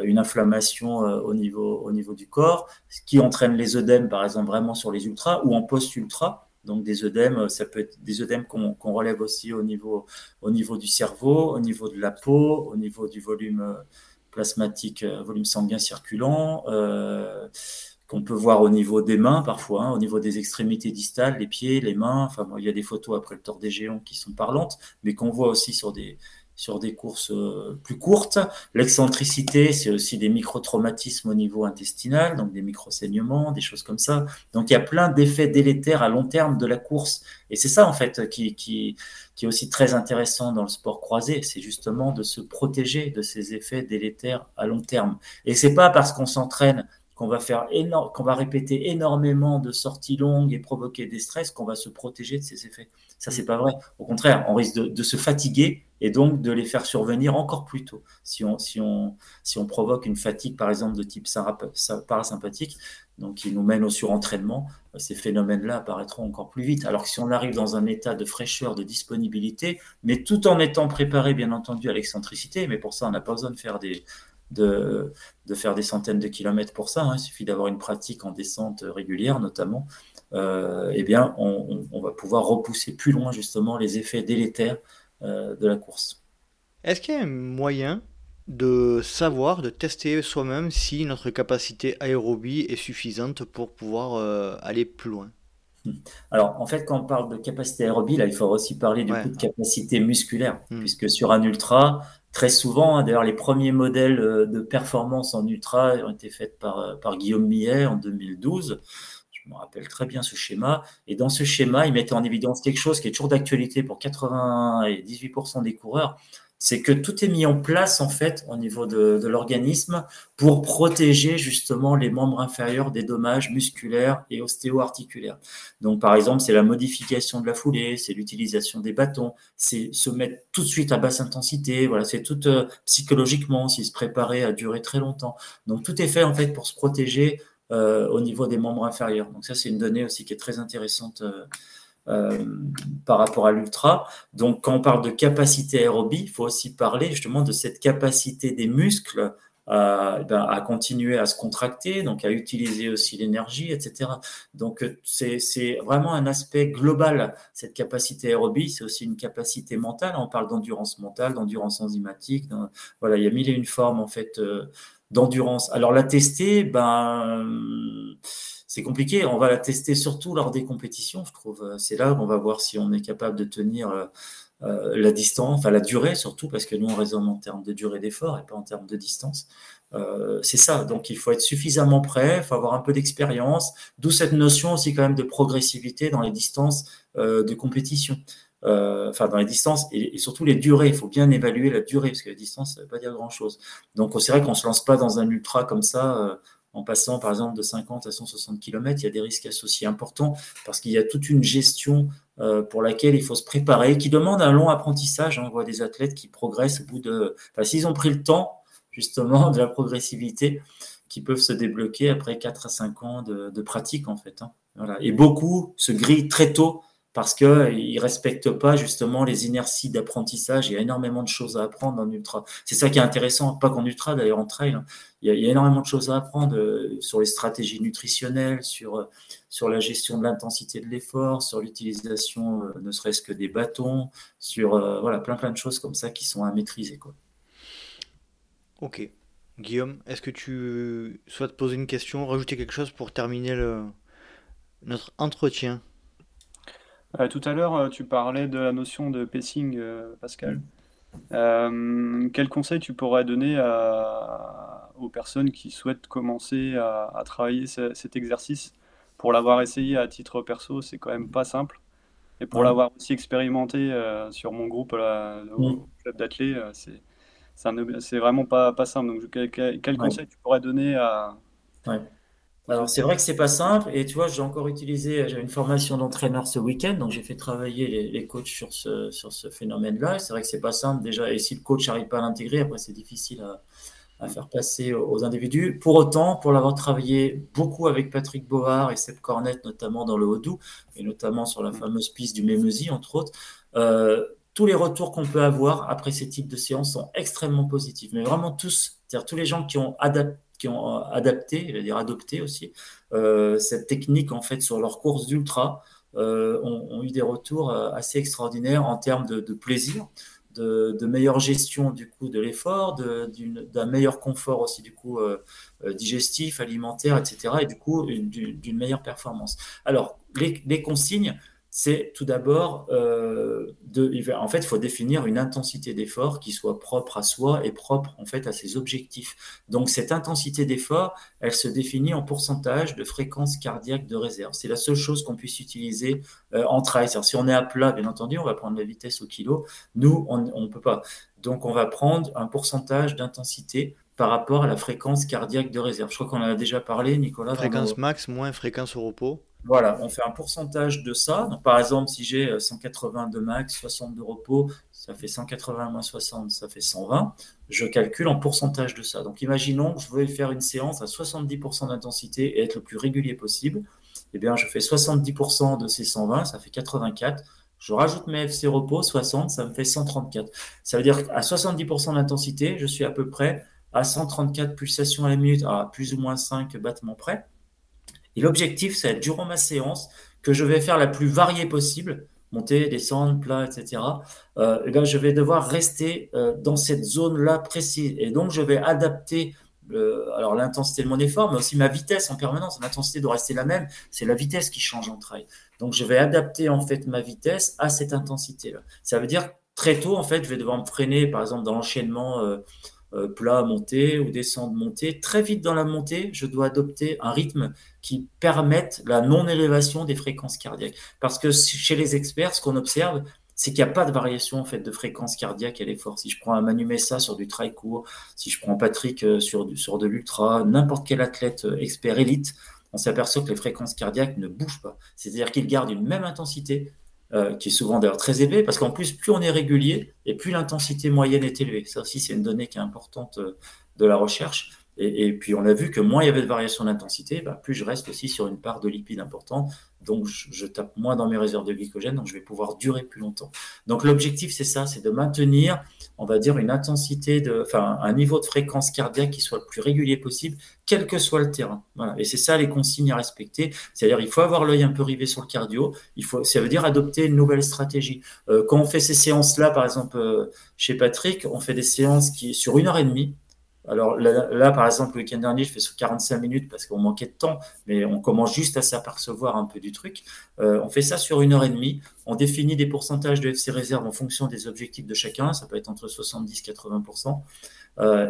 une inflammation euh, au niveau, au niveau du corps, ce qui entraîne les œdèmes, par exemple, vraiment sur les ultras ou en post-ultra. Donc des œdèmes, euh, ça peut être des œdèmes qu'on relève aussi au niveau, au niveau du cerveau, au niveau de la peau, au niveau du volume plasmatique, volume sanguin circulant, qu'on peut voir au niveau des mains parfois, hein, au niveau des extrémités distales, les pieds, les mains. Enfin, il y a des photos après le tort des géants qui sont parlantes, mais qu'on voit aussi sur des, sur des courses euh, plus courtes. L'excentricité, c'est aussi des micro-traumatismes au niveau intestinal, donc des micro-saignements, des choses comme ça. Donc il y a plein d'effets délétères à long terme de la course. Et c'est ça, en fait, qui, qui, qui est aussi très intéressant dans le sport croisé, c'est justement de se protéger de ces effets délétères à long terme. Et c'est pas parce qu'on s'entraîne qu'on va faire qu'on va répéter énormément de sorties longues et provoquer des stress qu'on va se protéger de ces effets. Ça, c'est pas vrai. Au contraire, on risque de, se fatiguer et donc de les faire survenir encore plus tôt. Si on, si on, si on provoque une fatigue, par exemple, de type parasympathique, donc qui nous mène au surentraînement, ces phénomènes-là apparaîtront encore plus vite. Alors que si on arrive dans un état de fraîcheur, de disponibilité, mais tout en étant préparé, bien entendu, à l'excentricité, mais pour ça, on n'a pas besoin de faire des, de, de, faire des centaines de kilomètres pour ça. Hein. Il suffit d'avoir une pratique en descente régulière, notamment. Euh, eh bien, on, va pouvoir repousser plus loin justement les effets délétères euh, de la course. Est-ce qu'il y a un moyen de savoir, de tester soi-même si notre capacité aérobie est suffisante pour pouvoir euh, aller plus loin? Hmm. alors, en fait, quand on parle de capacité aérobie, là, il faut aussi parler du coup de capacité musculaire, hmm. puisque sur un ultra, très souvent, hein, d'ailleurs, les premiers modèles de performance en ultra ont été faits par, par Guillaume Millet en 2012. Je me rappelle très bien ce schéma. Et dans ce schéma, il mettait en évidence quelque chose qui est toujours d'actualité pour 98% des coureurs. C'est que tout est mis en place, en fait, au niveau de, l'organisme pour protéger justement les membres inférieurs des dommages musculaires et ostéo-articulaires. Donc, par exemple, c'est la modification de la foulée, c'est l'utilisation des bâtons, c'est se mettre tout de suite à basse intensité. Voilà, c'est tout euh, psychologiquement, s'il se préparer à durer très longtemps. Donc, tout est fait, en fait, pour se protéger euh, au niveau des membres inférieurs. Donc ça, c'est une donnée aussi qui est très intéressante euh, euh, par rapport à l'ultra. Donc quand on parle de capacité aérobie, il faut aussi parler justement de cette capacité des muscles à, ben, à, continuer à se contracter, donc à utiliser aussi l'énergie, etc. Donc c'est vraiment un aspect global, cette capacité aérobie, c'est aussi une capacité mentale, on parle d'endurance mentale, d'endurance enzymatique, voilà, il y a mille et une formes en fait d'endurance. Alors la tester, ben c'est compliqué. On va la tester surtout lors des compétitions, je trouve. C'est là qu'on va voir si on est capable de tenir euh, euh, la distance, enfin la durée surtout, parce que nous on raisonne en termes de durée d'effort et pas en termes de distance. Euh, c'est ça. Donc il faut être suffisamment prêt, il faut avoir un peu d'expérience. D'où cette notion aussi quand même de progressivité dans les distances de compétition. Enfin dans les distances et, surtout les durées. Il faut bien évaluer la durée parce que la distance, ça ne veut pas dire grand-chose. Donc c'est vrai qu'on ne se lance pas dans un ultra comme ça. En passant par exemple de 50 à 160 km, il y a des risques associés importants parce qu'il y a toute une gestion euh, pour laquelle il faut se préparer, qui demande un long apprentissage. Hein. On voit des athlètes qui progressent au bout de... Enfin, s'ils ont pris le temps justement de la progressivité, qui peuvent se débloquer après 4 à 5 ans de, pratique en fait. Hein. Voilà. Et beaucoup se grillent très tôt parce qu'ils ne respectent pas justement les inerties d'apprentissage. Il y a énormément de choses à apprendre en ultra. C'est ça qui est intéressant, pas qu'en ultra d'ailleurs, en trail. Il, y a, énormément de choses à apprendre euh, sur les stratégies nutritionnelles, sur, euh, sur la gestion de l'intensité de l'effort, sur l'utilisation euh, ne serait-ce que des bâtons, sur voilà, plein plein de choses comme ça qui sont à maîtriser. Quoi. Ok. Guillaume, est-ce que tu souhaites poser une question, rajouter quelque chose pour terminer notre entretien? Euh, tout à l'heure, euh, tu parlais de la notion de pacing, euh, Pascal. quel conseil tu pourrais donner aux personnes qui souhaitent commencer à, travailler cet exercice? Pour l'avoir essayé à titre perso, c'est quand même pas simple. Et pour l'avoir aussi expérimenté sur mon groupe, là, au club d'athlètes, c'est c'est vraiment pas, pas simple. Donc, quel, conseil tu pourrais donner à, alors c'est vrai que c'est pas simple. Et tu vois j'ai encore utilisé j'ai une formation d'entraîneur ce week-end. Donc j'ai fait travailler les, coachs sur ce sur ce phénomène-là. C'est vrai que c'est pas simple déjà. Et si le coach n'arrive pas à l'intégrer après c'est difficile à, faire passer aux individus. Pour autant pour l'avoir travaillé beaucoup avec Patrick Bovard et Seb Cornette notamment dans le Haut-Doubs et notamment sur la fameuse piste du Mémesi entre autres euh, tous les retours qu'on peut avoir après ces types de séances sont extrêmement positifs. Mais vraiment tous c'est-à-dire tous les gens qui ont adapté qui ont euh, adapté, je dire adopté aussi, euh, cette technique en fait sur leur course d'ultra, euh, ont, eu des retours assez extraordinaires en termes de, plaisir, de, meilleure gestion du coup de l'effort, d'un meilleur confort aussi du coup digestif, alimentaire, etc. Et du coup d'une meilleure performance. Alors les consignes, c'est tout d'abord, euh, en fait, il faut définir une intensité d'effort qui soit propre à soi et propre en fait à ses objectifs. Donc cette intensité d'effort, elle se définit en pourcentage de fréquence cardiaque de réserve. C'est la seule chose qu'on puisse utiliser euh, en trail. Si on est à plat, bien entendu, on va prendre la vitesse au kilo. Nous, on ne peut pas. Donc on va prendre un pourcentage d'intensité par rapport à la fréquence cardiaque de réserve. Je crois qu'on en a déjà parlé, Nicolas. Fréquence max moins fréquence au repos. Voilà, on fait un pourcentage de ça. Par exemple, si j'ai 180 euh, de max, 60 de repos, ça fait 180 moins 60, ça fait 120. Je calcule en pourcentage de ça. Donc, imaginons que je veux faire une séance à 70% d'intensité et être le plus régulier possible. Eh bien, je fais 70% de ces 120, ça fait 84. Je rajoute mes FC repos, 60, ça me fait 134. Ça veut dire qu'à 70% d'intensité, je suis à peu près à 134 pulsations à la minute, à plus ou moins 5 battements près. Et l'objectif, c'est durant ma séance que je vais faire la plus variée possible, monter, descendre, plat, etc. Euh, et je vais devoir rester euh, dans cette zone-là précise. Et donc, je vais adapter alors l'intensité de mon effort, mais aussi ma vitesse en permanence. L'intensité doit rester la même. C'est la vitesse qui change en trail. Donc, je vais adapter en fait ma vitesse à cette intensité-là. Ça veut dire très tôt, en fait, je vais devoir me freiner, par exemple, dans l'enchaînement. Euh, euh, plat, montée ou descendre, montée. Très vite dans la montée, je dois adopter un rythme qui permette la non-élévation des fréquences cardiaques. Parce que chez les experts, ce qu'on observe, c'est qu'il n'y a pas de variation en fait de fréquence cardiaque à l'effort. Si je prends un Manu Messa sur du trail court, si je prends Patrick euh, sur, sur de l'ultra, n'importe quel athlète euh, expert élite, on s'aperçoit que les fréquences cardiaques ne bougent pas. C'est-à-dire qu'ils gardent une même intensité euh, qui est souvent d'ailleurs très élevé, parce qu'en plus, plus on est régulier et plus l'intensité moyenne est élevée. Ça aussi, c'est une donnée qui est importante euh, de la recherche. Et, puis, on a vu que moins il y avait de variation d'intensité, bah, plus je reste aussi sur une part de lipides importante. Donc, je, tape moins dans mes réserves de glycogène, donc je vais pouvoir durer plus longtemps. Donc, l'objectif, c'est ça, c'est de maintenir, on va dire, une intensité, de, enfin, un niveau de fréquence cardiaque qui soit le plus régulier possible, quel que soit le terrain. Et c'est ça les consignes à respecter. C'est-à-dire, il faut avoir l'œil un peu rivé sur le cardio. Il faut, ça veut dire adopter une nouvelle stratégie. Euh, quand on fait ces séances-là, par exemple, euh, chez Patrick, on fait des séances qui, sur une heure et demie, alors là, par exemple, le week-end dernier, je fais sur 45 minutes parce qu'on manquait de temps, mais on commence juste à s'apercevoir un peu du truc. Euh, on fait ça sur une heure et demie. On définit des pourcentages de FC réserve en fonction des objectifs de chacun. Ça peut être entre 70 et 80%.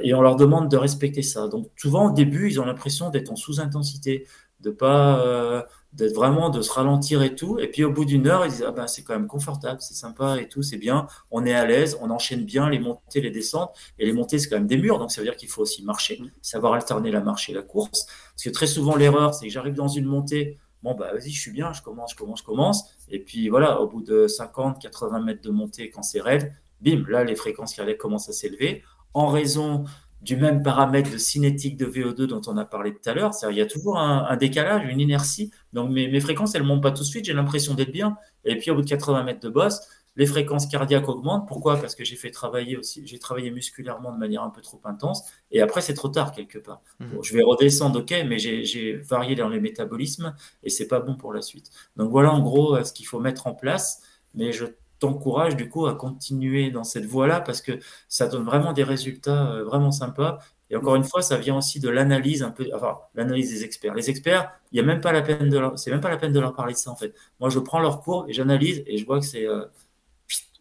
et on leur demande de respecter ça. Donc souvent, au début, ils ont l'impression d'être en sous-intensité, de pas euh, d'être vraiment de se ralentir et tout. Et puis au bout d'une heure, ils disent ah ben c'est quand même confortable, c'est sympa et tout, c'est bien, on est à l'aise, on enchaîne bien les montées, les descentes. Et les montées c'est quand même des murs, donc ça veut dire qu'il faut aussi marcher, mm. savoir alterner la marche et la course. Parce que très souvent l'erreur c'est que j'arrive dans une montée, bon bah vas-y je suis bien, je commence, je commence, je commence. Et puis voilà, au bout de 50, 80 mètres de montée quand c'est raide, bim, là les fréquences cardiaques commencent à s'élever en raison du même paramètre de cinétique de VO2 dont on a parlé tout à l'heure. Il y a toujours un, décalage, une inertie. Donc mes, mes fréquences, elles ne montent pas tout de suite, j'ai l'impression d'être bien. Et puis au bout de 80 mètres de bosse, les fréquences cardiaques augmentent. Pourquoi? Parce que j'ai fait travailler aussi, j'ai travaillé musculairement de manière un peu trop intense. Et après, c'est trop tard quelque part. Mmh. je vais redescendre, ok, mais j'ai varié dans les métabolismes et c'est pas bon pour la suite. Donc voilà en gros euh, ce qu'il faut mettre en place. Mais je t'encourage du coup à continuer dans cette voie-là parce que ça donne vraiment des résultats euh, vraiment sympas. Et encore une fois, ça vient aussi de l'analyse un peu, enfin, l'analyse des experts. Les experts, il y a même pas la peine de leur, c'est même pas la peine de leur parler de ça en fait. Moi, je prends leur cours et j'analyse et je vois que c'est euh,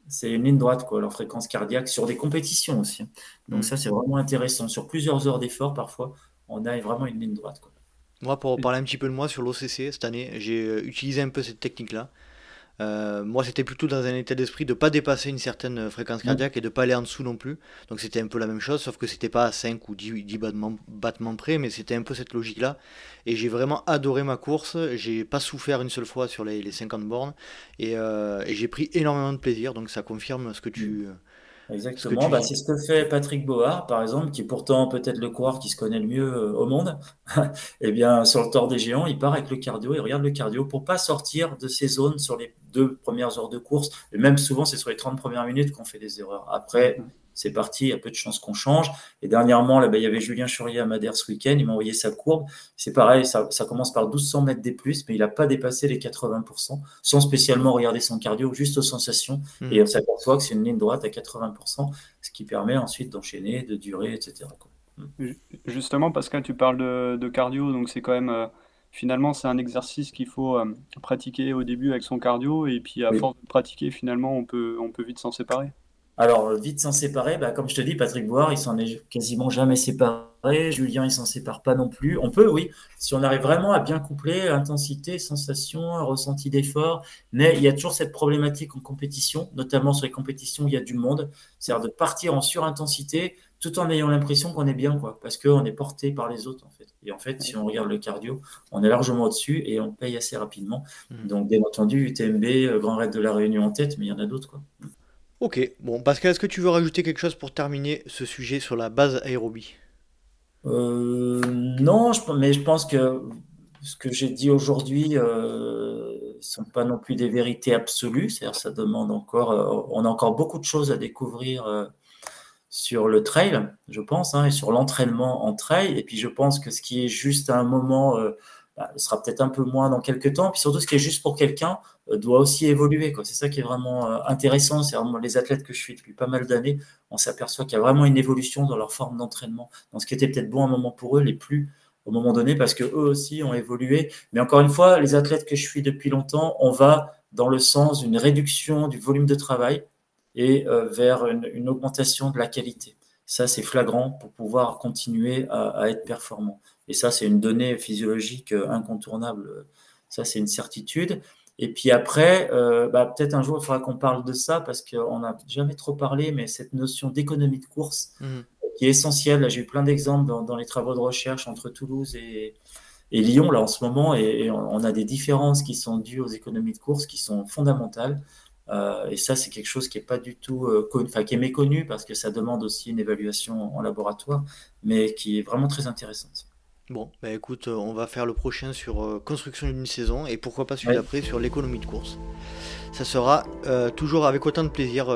c'est une ligne droite, quoi, leur fréquence cardiaque, sur des compétitions aussi. Hein. Donc mm. ça, c'est vraiment intéressant. Sur plusieurs heures d'effort, parfois, on a vraiment une ligne droite. Quoi. Moi, pour parler un petit peu de moi sur l'OCC, cette année, j'ai euh, utilisé un peu cette technique-là. Euh, moi, c'était plutôt dans un état d'esprit de ne pas dépasser une certaine fréquence mm. cardiaque et de ne pas aller en dessous non plus. Donc c'était un peu la même chose, sauf que c'était pas à 5 ou 10, battements, près, mais c'était un peu cette logique-là. Et j'ai vraiment adoré ma course. J'ai pas souffert une seule fois sur les, 50 bornes. Euh, et, j'ai pris énormément de plaisir. Donc ça confirme ce que tu, mm. Exactement, bah, c'est ce que fait Patrick Board, par exemple, qui est pourtant peut-être le coureur qui se connaît le mieux euh, au monde. [LAUGHS] eh bien, sur le tort des géants, il part avec le cardio, il regarde le cardio pour pas sortir de ses zones sur les deux premières heures de course. Et même souvent, c'est sur les 30 premières minutes qu'on fait des erreurs. Après, mm c'est parti, il y a peu de chances qu'on change. Et dernièrement, là, ben, il y avait Julien Churier à Madère ce week-end, il m'a envoyé sa courbe. C'est pareil, ça, commence par 1200 mètres des plus, mais il n'a pas dépassé les 80%, sans spécialement regarder son cardio, juste aux sensations. Hmm. Et on s'aperçoit que c'est une ligne droite à 80%, ce qui permet ensuite d'enchaîner, de durer, etc. Hmm. Justement, Pascal, tu parles de, cardio, donc c'est quand même. Euh, finalement, c'est un exercice qu'il faut euh, pratiquer au début avec son cardio, et puis à force de pratiquer, finalement, on peut, on peut vite s'en séparer. Alors, vite s'en séparer, bah, comme je te dis, Patrick Boire, il s'en est quasiment jamais séparé. Julien, il s'en sépare pas non plus. On peut, oui, si on arrive vraiment à bien coupler intensité, sensation, ressenti d'effort. Mais il y a toujours cette problématique en compétition, notamment sur les compétitions où il y a du monde. C'est-à-dire de partir en surintensité tout en ayant l'impression qu'on est bien, quoi, parce qu'on est porté par les autres, en fait. Et en fait, si on regarde le cardio, on est largement au-dessus et on paye assez rapidement. Mmh. Donc, bien entendu, UTMB, euh, Grand Raid de la Réunion en tête, mais il y en a d'autres, quoi. Ok, bon, Pascal, est-ce que tu veux rajouter quelque chose pour terminer ce sujet sur la base aérobie euh, Non, mais je pense que ce que j'ai dit aujourd'hui ne euh, sont pas non plus des vérités absolues. C'est-à-dire, ça demande encore, euh, on a encore beaucoup de choses à découvrir sur le trail, je pense, hein, et sur l'entraînement en trail. Et puis, je pense que ce qui est juste à un moment bah, sera peut-être un peu moins dans quelques temps. Puis surtout, ce qui est juste pour quelqu'un euh, doit aussi évoluer. C'est ça qui est vraiment euh, intéressant. C'est vraiment les athlètes que je suis depuis pas mal d'années. On s'aperçoit qu'il y a vraiment une évolution dans leur forme d'entraînement, dans ce qui était peut-être bon à un moment pour eux, les plus au moment donné, parce que eux aussi ont évolué. Mais encore une fois, les athlètes que je suis depuis longtemps, on va dans le sens d'une réduction du volume de travail et euh, vers une, augmentation de la qualité. Ça, c'est flagrant pour pouvoir continuer à être performant. Et ça, c'est une donnée physiologique euh, incontournable. Ça, c'est une certitude. Et puis après, euh, bah, peut-être un jour, il faudra qu'on parle de ça parce qu'on n'a jamais trop parlé, mais cette notion d'économie de course mmh. qui est essentielle. J'ai eu plein d'exemples dans, les travaux de recherche entre Toulouse et, Lyon, là, en ce moment, et, on a des différences qui sont dues aux économies de course qui sont fondamentales. Euh, et ça, c'est quelque chose qui est pas du tout, enfin, qui est méconnu parce que ça demande aussi une évaluation en laboratoire, mais qui est vraiment très intéressante. Bon, bah écoute, euh, on va faire le prochain sur euh, construction d'une saison et pourquoi pas celui d'après sur l'économie de course. Ça sera euh, toujours avec autant de plaisir,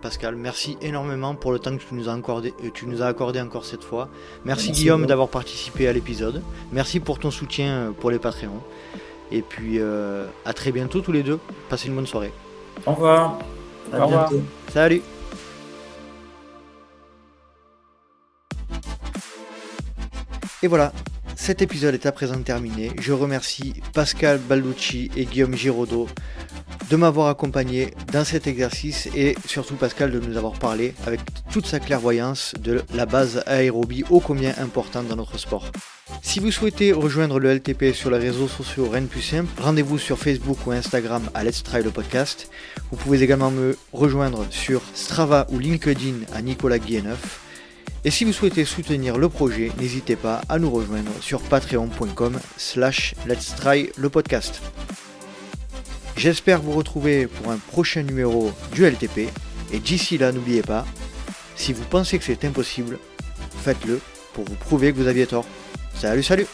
Pascal. Merci énormément pour le temps que tu nous as accordé, tu nous as accordé encore cette fois. Merci, Guillaume d'avoir participé à l'épisode. Merci pour ton soutien pour les Patreons. Et puis à très bientôt tous les deux. Passez une bonne soirée. Au revoir. À Au revoir. Salut. Et voilà, cet épisode est à présent terminé. Je remercie Pascal Balducci et Guillaume Giraudot de m'avoir accompagné dans cet exercice et surtout Pascal de nous avoir parlé avec toute sa clairvoyance de la base aérobie ô combien importante dans notre sport. Si vous souhaitez rejoindre le LTP sur les réseaux sociaux Rennes plus simple, rendez-vous sur Facebook ou Instagram à Let's Try le podcast. Vous pouvez également me rejoindre sur Strava ou LinkedIn à Nicolas Guilleneuf. Et si vous souhaitez soutenir le projet, n'hésitez pas à nous rejoindre sur patreon.com slash let's try le podcast. J'espère vous retrouver pour un prochain numéro du LTP. Et d'ici là, n'oubliez pas, si vous pensez que c'est impossible, faites-le pour vous prouver que vous aviez tort. Salut, salut